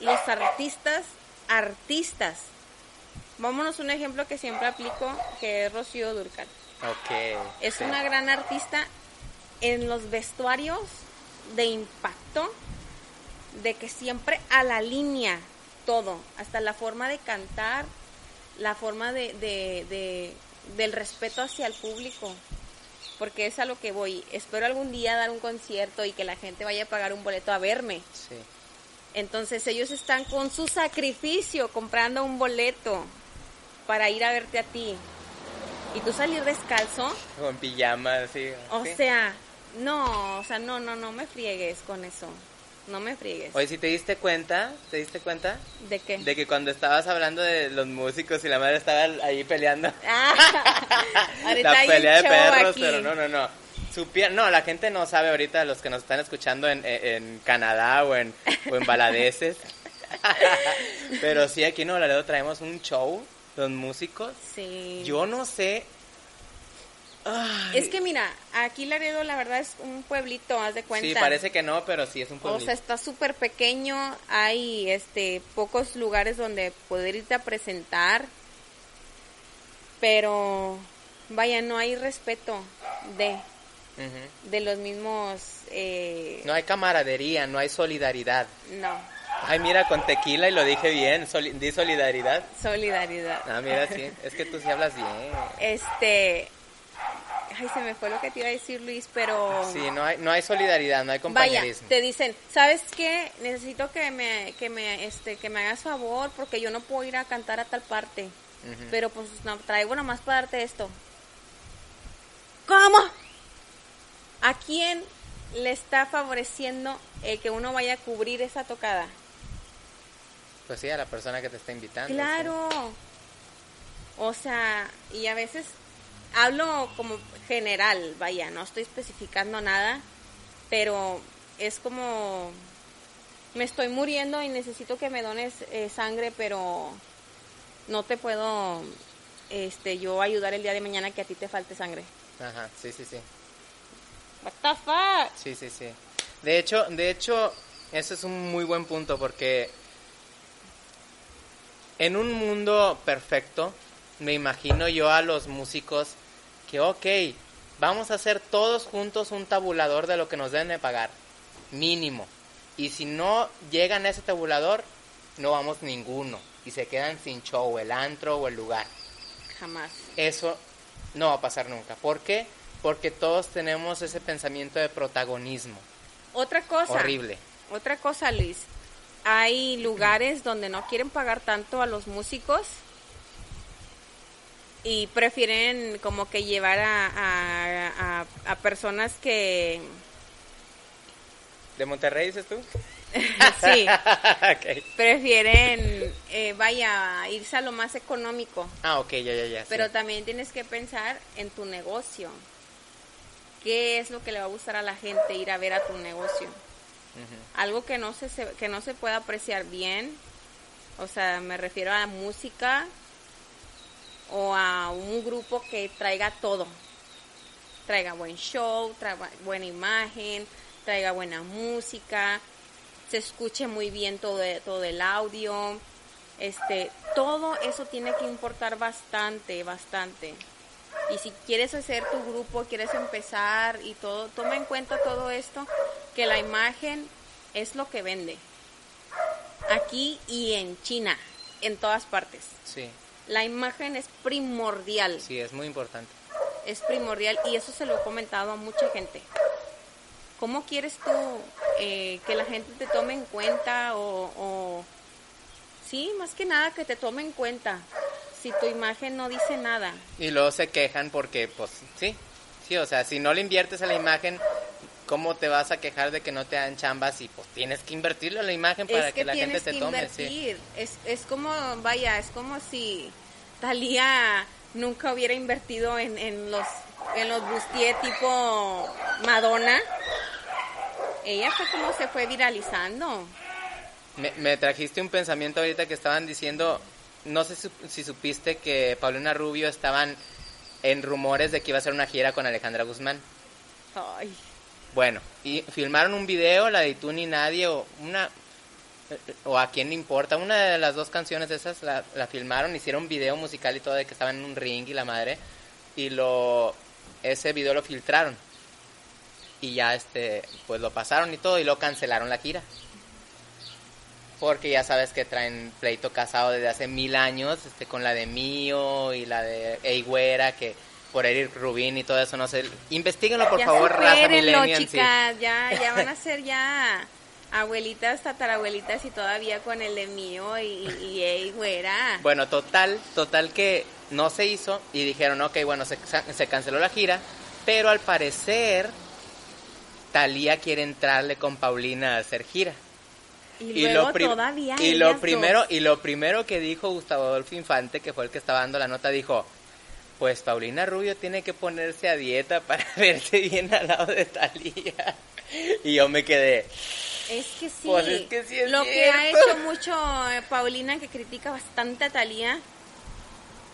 los artistas, artistas. Vámonos un ejemplo que siempre aplico, que es Rocío Durcal. ok. Es una gran artista en los vestuarios de impacto, de que siempre a la línea, todo, hasta la forma de cantar, la forma de, de, de del respeto hacia el público, porque es a lo que voy. Espero algún día dar un concierto y que la gente vaya a pagar un boleto a verme. Sí. Entonces ellos están con su sacrificio comprando un boleto para ir a verte a ti. Y tú salir descalzo. Con pijama, sí. O sea, no, o sea, no, no, no me friegues con eso. No me friegues. Oye, si te diste cuenta, ¿te diste cuenta? ¿De qué? De que cuando estabas hablando de los músicos y la madre estaba ahí peleando. Ah, la pelea de perros, aquí. pero no, no, no. Supie- no, la gente no sabe ahorita, los que nos están escuchando en, en- en Canadá o en, o en Baladeses. pero sí, aquí en Nuevo Laredo traemos un show, los músicos. Sí. Yo no sé. Ay, Es que mira, aquí Laredo la verdad es un pueblito, haz de cuenta. Sí, parece que no, pero sí es un O pueblito. sea, está súper pequeño, hay este pocos lugares donde poder irte a presentar, pero vaya, no hay respeto de, de los mismos, eh, No hay camaradería, no hay solidaridad. no, Ay, mira, con tequila y lo dije bien, di solidaridad. solidaridad. Ah, mira, sí, es que tú sí hablas bien. Este, ay, se me fue lo que te iba a decir Luis, pero... Sí, no hay, no hay solidaridad, no hay Vaya, compañerismo. te dicen, ¿sabes qué? Necesito que me, que me, este, que me hagas favor porque yo no puedo ir a cantar a tal parte. Pero pues no, traigo nomás para darte esto. ¿Cómo? ¿A quién le está favoreciendo el que uno vaya a cubrir esa tocada? Pues sí, a la persona que te está invitando. Claro. O sea, y a veces hablo como general, vaya, no estoy especificando nada, pero es como me estoy muriendo y necesito que me dones eh, sangre, pero no te puedo este yo ayudar el día de mañana que a ti te falte sangre. Ajá, sí, sí, sí. What the fuck? Sí, sí, sí. De hecho, de hecho, ese es un muy buen punto porque en un mundo perfecto, me imagino yo a los músicos ok, vamos a hacer todos juntos un tabulador de lo que nos deben de pagar, mínimo. Y si no llegan a ese tabulador, no vamos ninguno. Y se quedan sin show, el antro o el lugar. Jamás. Eso no va a pasar nunca. ¿Por qué? Porque todos tenemos ese pensamiento de protagonismo. Otra cosa. Horrible. Otra cosa, Luis. Hay lugares donde no quieren pagar tanto a los músicos y prefieren como que llevar a, a, a- a personas que... ¿De Monterrey dices tú? sí, prefieren, eh, vaya, irse a lo más económico. Ah, ok, ya, ya, ya. sí. Pero también tienes que pensar en tu negocio. ¿Qué es lo que le va a gustar a la gente ir a ver a tu negocio? Algo que no se, se- que no se pueda apreciar bien o sea me refiero a música o a un grupo que traiga todo traiga buen show traiga buena imagen traiga buena música se escuche muy bien todo e- todo el audio este todo eso tiene que importar bastante bastante y si quieres hacer tu grupo, quieres empezar y todo, toma en cuenta todo esto, que la imagen es lo que vende. Aquí y en China, en todas partes. Sí, La imagen es primordial, sí, es muy importante. es primordial y eso se lo he comentado a mucha gente. ¿Cómo quieres tú eh, que la gente te tome en cuenta o, o- Sí, más que nada que te tome en cuenta. Si tu imagen no dice nada, Y luego se quejan porque, pues, sí, sí, o sea, si no le inviertes a la imagen, ¿cómo te vas a quejar de que no te dan chambas? Y pues tienes que invertirle a la imagen para es que, que, la gente te que tome, sí. invertir. Es, es como, vaya, es como si Talía nunca hubiera invertido en, en los en los bustier tipo Madonna. Ella fue como se fue viralizando. Me, me trajiste un pensamiento ahorita que estaban diciendo, no sé si, si supiste que Paulina Rubio estaban en rumores de que iba a hacer una gira con Alejandra Guzmán. Ay, Bueno, y filmaron un video, la de Tú ni Nadie, o una, o a quién le importa, una de las dos canciones esas la, la filmaron, hicieron video musical y todo de que estaban en un ring y la madre, y lo, ese video lo filtraron. Y ya este, pues lo pasaron y todo, y lo cancelaron la gira. porque ya sabes que traen pleito casado desde hace mil años, este, con la de Mío y la de Eigüera, que por Eric Rubin y todo eso, no sé. Investíguenlo, por favor, raza millennial. chicas, ya, ya van a ser ya abuelitas, tatarabuelitas y todavía con el de Mío y, y, Eigüera. Bueno, total, total que no se hizo y dijeron, ok, bueno, se, se canceló la gira, pero al parecer Talía quiere entrarle con Paulina a hacer gira. Y, lo todavía y lo primero y lo primero que dijo Gustavo Adolfo Infante, que fue el que estaba dando la nota, dijo, pues Paulina Rubio tiene que ponerse a dieta para verse bien al lado de Talía. Y yo me quedé. Es que sí. Pues es que sí es Lo que ha hecho mucho eh, Paulina, que critica bastante a Talía,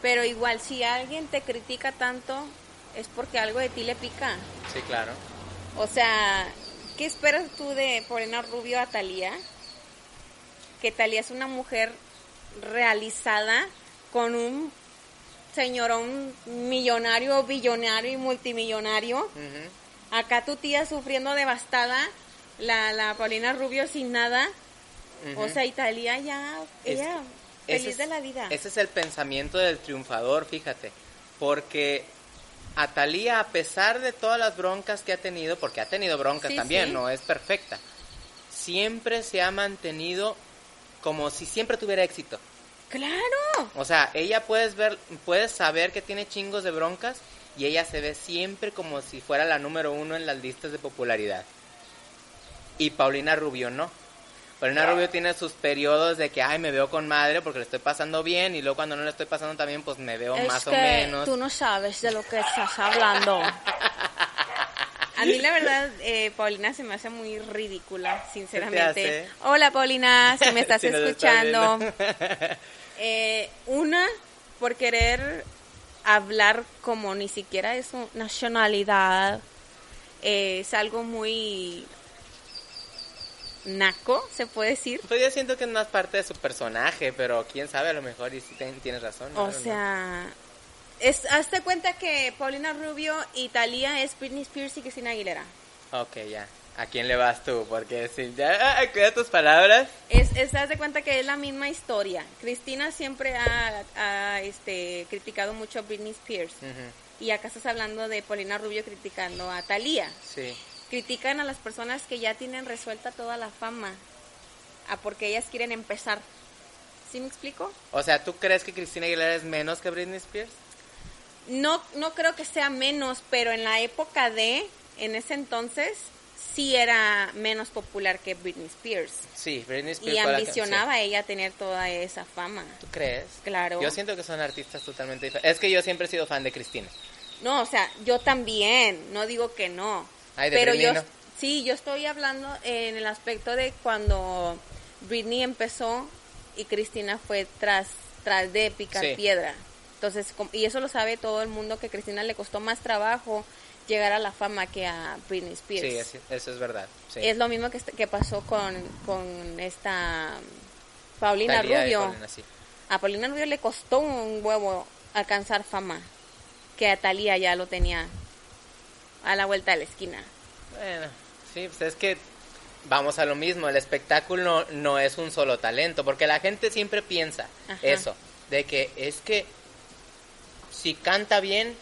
pero igual si alguien te critica tanto, es porque algo de ti le pica. Sí, claro. O sea, ¿qué esperas tú de Paulina Rubio a Talía? Que Talía es una mujer realizada con un señorón millonario, billonario y multimillonario. Acá tu tía sufriendo devastada, la, la Paulina Rubio sin nada. O sea, Italia ya, ella feliz de la vida. Ese es el pensamiento del triunfador, fíjate. Porque a Talía, a pesar de todas las broncas que ha tenido, porque ha tenido broncas también, no es perfecta, siempre se ha mantenido como si siempre tuviera éxito. Claro. O sea, ella puedes ver, puedes saber que tiene chingos de broncas y ella se ve siempre como si fuera la número uno en las listas de popularidad. Y Paulina Rubio no. Paulina Rubio tiene sus periodos de que, ay, me veo con madre porque le estoy pasando bien y luego cuando no le estoy pasando también, pues me veo más o menos. Tú no sabes de lo que estás hablando. A mí la verdad, eh, Paulina se me hace muy ridícula, sinceramente. Hola Paulina, si me estás escuchando. Eh, una, por querer hablar como ni siquiera es una nacionalidad, eh, es algo muy naco, se puede decir. Pues yo siento que es más parte de su personaje, pero quién sabe, a lo mejor y sí tienes razón. O sea, es, hazte cuenta que Paulina Rubio y Thalía es Britney Spears y Cristina Aguilera. Ok, ya. ¿A quién le vas tú? Porque si ya, ah, cuida tus palabras. Es, es haz de cuenta que es la misma historia. Cristina siempre ha, este, criticado mucho a Britney Spears. Y acá estás hablando de Paulina Rubio criticando a Thalía. Sí. Critican a las personas que ya tienen resuelta toda la fama. A porque ellas quieren empezar. ¿Sí me explico? O sea, ¿tú crees que Cristina Aguilera es menos que Britney Spears? No, no creo que sea menos, pero en la época de, en ese entonces, sí era menos popular que Britney Spears. Sí, Britney Spears. Y ambicionaba ella tener toda esa fama. ¿Tú crees? Claro. Yo siento que son artistas totalmente diferentes. Es que yo siempre he sido fan de Cristina. No, o sea, yo también, no digo que no. Ay, de pero Britney, yo, no. sí, yo estoy hablando en el aspecto de cuando Britney empezó y Cristina fue tras, tras de picar Sí. piedra. Entonces, y eso lo sabe todo el mundo, que a Cristina le costó más trabajo llegar a la fama que a Britney Spears. Sí, es- eso es verdad. Sí. Es lo mismo que, pasó con, con esta Paulina Rubio. Paulina, sí. A Paulina Rubio le costó un huevo alcanzar fama, que a Talía ya lo tenía a la vuelta de la esquina. Bueno, sí, pues es que vamos a lo mismo, el espectáculo no, no es un solo talento, porque la gente siempre piensa Ajá. eso, de que es que si canta bien,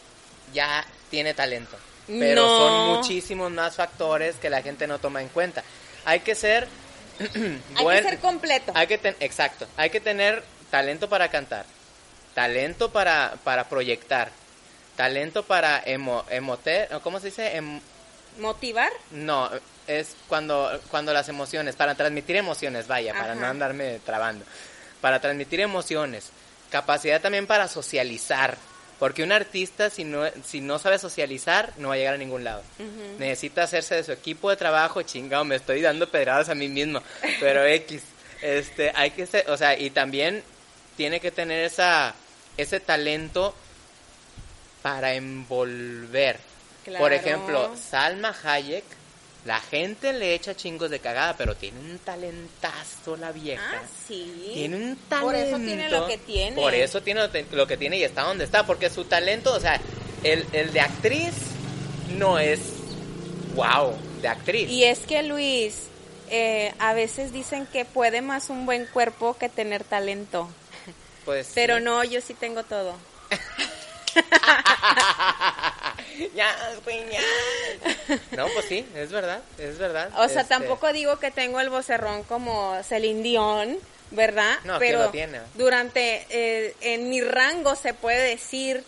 ya tiene talento. Pero No. son muchísimos más factores que la gente no toma en cuenta. Hay que ser... Hay buen- que ser completo. hay que ten- exacto, hay que tener talento para cantar, talento para, para proyectar, talento para emo, emote, ¿cómo se dice? Em- Motivar. no, es cuando, cuando las emociones, para transmitir emociones, vaya, para no andarme trabando, para transmitir emociones, capacidad también para socializar, porque un artista si no, si no sabe socializar no va a llegar a ningún lado. Necesita hacerse de su equipo de trabajo, chingado, me estoy dando pedradas a mí mismo, pero X, este, hay que ser, o sea, y también tiene que tener esa, ese talento para envolver. Por ejemplo, Salma Hayek, la gente le echa chingos de cagada, pero tiene un talentazo la vieja. Ah, sí. Tiene un talento. Por eso tiene lo que tiene. Por eso tiene lo, que tiene y está donde está, porque su talento, o sea, el, el de actriz no es wow de actriz. Y es que Luis, eh, a veces dicen que puede más un buen cuerpo que tener talento. Pues Pero sí. no, yo sí tengo todo. ya, güey, ya. No, pues sí, es verdad, es verdad. O sea, Este, tampoco digo que tengo el vocerrón como Celine Dion, ¿verdad? No, ¿quién Pero lo tiene? durante, eh, en mi rango se puede decir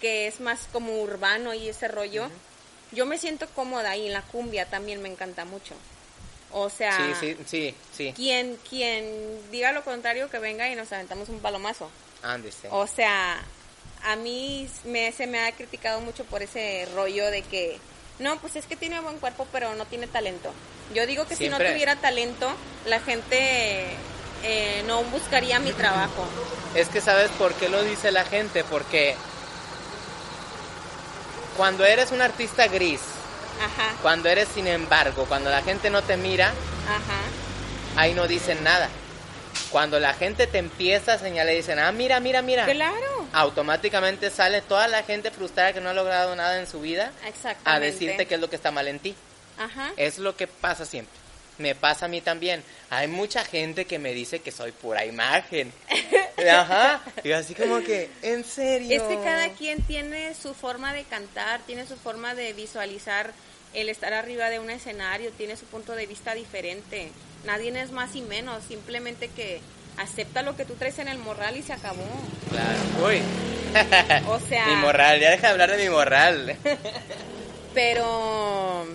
que es más como urbano y ese rollo. Yo me siento cómoda y la cumbia también me encanta mucho. O sea, Sí, sí, sí, sí. quien, quien diga lo contrario que venga y nos aventamos un palomazo. Ándese. O sea, a mí me, se me ha criticado mucho por ese rollo de que, no, pues es que tiene buen cuerpo, pero no tiene talento. Yo digo que si no tuviera talento, la gente eh, no buscaría mi trabajo. Es que sabes por qué lo dice la gente, porque cuando eres un artista gris, Ajá, cuando eres sin embargo, cuando la gente no te mira, ajá. ahí no dicen nada. Cuando la gente te empieza a señalar y dicen, ah, mira, mira, mira, Claro, automáticamente sale toda la gente frustrada que no ha logrado nada en su vida a decirte qué es lo que está mal en ti. Ajá. Es lo que pasa siempre. Me pasa a mí también. Hay mucha gente que me dice que soy pura imagen. Ajá. Y así como que, en serio. Es que cada quien tiene su forma de cantar, tiene su forma de visualizar el estar arriba de un escenario, tiene su punto de vista diferente. Nadie es más y menos, simplemente que acepta lo que tú traes en el morral y se acabó. Claro. Uy. O sea, Mi morral, ya deja de hablar de mi morral. pero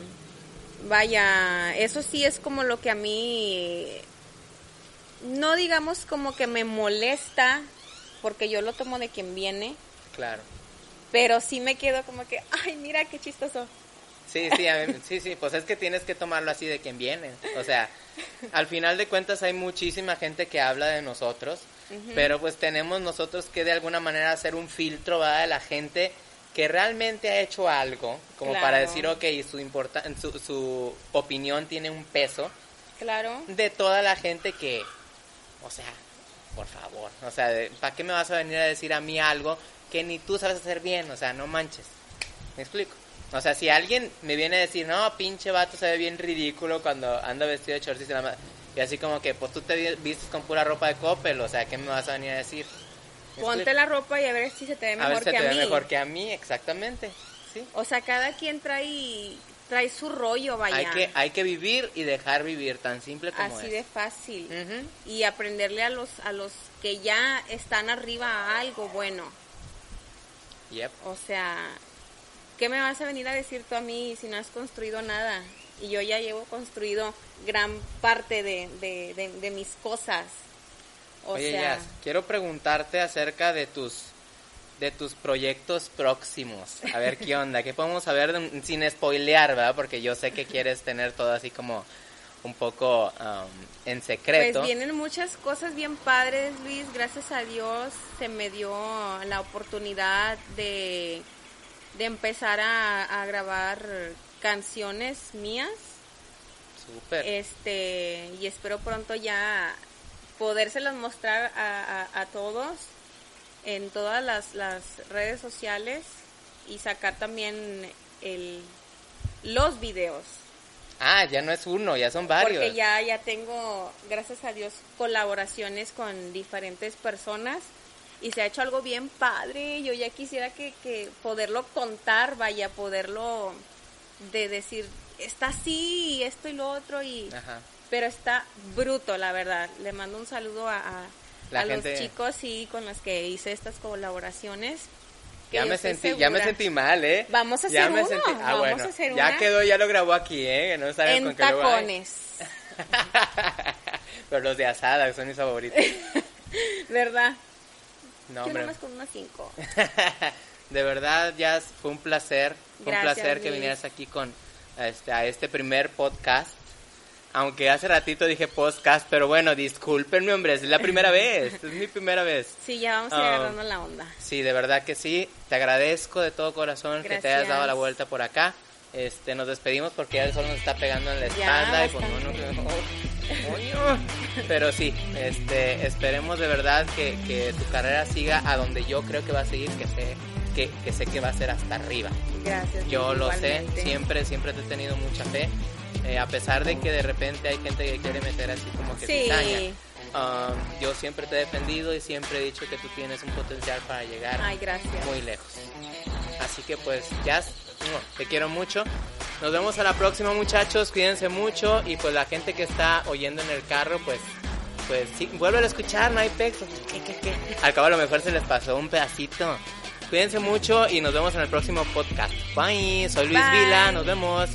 vaya, eso sí es como lo que a mí no digamos como que me molesta porque yo lo tomo de quien viene, Claro. pero sí me quedo como que, ay, mira qué chistoso. Sí, sí, mí- sí, sí, pues es que tienes que tomarlo así de quien viene. O sea, al final de cuentas hay muchísima gente que habla de nosotros, pero pues tenemos nosotros que de alguna manera hacer un filtro ¿verdad? de la gente que realmente ha hecho algo, como Claro. para decir, ok, su, importa su, su opinión tiene un peso, Claro. de toda la gente que, o sea, por favor, o sea, ¿para qué me vas a venir a decir a mí algo que ni tú sabes hacer bien? O sea, no manches. ¿Me explico? O sea, si alguien me viene a decir, no, pinche vato se ve bien ridículo cuando anda vestido de shorts y se la ma-", Y así como que, pues tú te vi- vistes con pura ropa de Coppel, o sea, ¿qué me vas a venir a decir? ¿Me Ponte la ropa y a ver si se te ve A mejor ver si que te a ve mí. mejor que a mí, exactamente. Sí. O sea, cada quien trae trae su rollo, vaya. Hay que, hay que vivir y dejar vivir, tan simple como Así es. de fácil. Y aprenderle a los a los que ya están arriba a algo bueno. Yep. O sea, ¿qué me vas a venir a decir tú a mí si no has construido nada? Y yo ya llevo construido gran parte de, de, de- de mis cosas. O Oye, sea, quiero preguntarte acerca de tus de tus proyectos próximos. A ver qué onda, qué podemos saber sin spoilear, ¿verdad? Porque yo sé que quieres tener todo así como un poco um, en secreto. Pues vienen muchas cosas bien padres, Luis. Gracias a Dios se me dio la oportunidad de, de empezar a, a grabar canciones mías. Súper. Este, y espero pronto ya podérselas mostrar a, a- a todos en todas las, las redes sociales y sacar también el, los videos. Ah, ya no es uno, ya son varios. Porque ya, ya tengo, gracias a Dios, colaboraciones con diferentes personas y se ha hecho algo bien padre. Yo ya quisiera que, que poderlo contar, vaya, poderlo de decir, está así y esto y lo otro, y Ajá. pero está bruto, la verdad. Le mando un saludo a, a, La a gente- los chicos sí, con los que hice estas colaboraciones. Ya me sentí, ya me sentí mal, ¿eh? Vamos a Ya hacer me uno, sentí- ah, vamos bueno, a hacer Ya quedó, ya lo grabó aquí, ¿eh? No En con ay. tacones, Pero los de asada, que son mis favoritos. ¿verdad? No, Yo hombre. nomás con unos cinco. de verdad, ya fue un placer, fue un placer que vinieras aquí con este, a este primer podcast. Aunque hace ratito dije podcast, pero bueno, discúlpenme, hombre, es la primera vez, es mi primera vez. Sí, ya vamos a ir Ah. agarrando la onda. Sí, de verdad que sí, te agradezco de todo corazón que te hayas dado la vuelta por acá. Este, nos despedimos porque ya el sol nos está pegando en la Ya, espalda y pues no, Pero sí, este, esperemos de verdad que, que tu carrera siga a donde yo creo que va a seguir, que sé que, que sé que va a ser hasta arriba. Gracias. Yo lo sé, siempre, siempre te he tenido mucha fe. Eh, a pesar de que de repente hay gente que quiere meter así como que cizaña. Um, yo siempre te he defendido y siempre he dicho que tú tienes un potencial para llegar muy lejos. Así que pues ya te quiero mucho. Nos vemos a la próxima muchachos, cuídense mucho y pues la gente que está oyendo en el carro pues pues sí, vuelve a escuchar, no hay pex. Al cabo a lo mejor se les pasó un pedacito. Cuídense mucho y nos vemos en el próximo podcast. Bye, soy Luis Vila, nos vemos.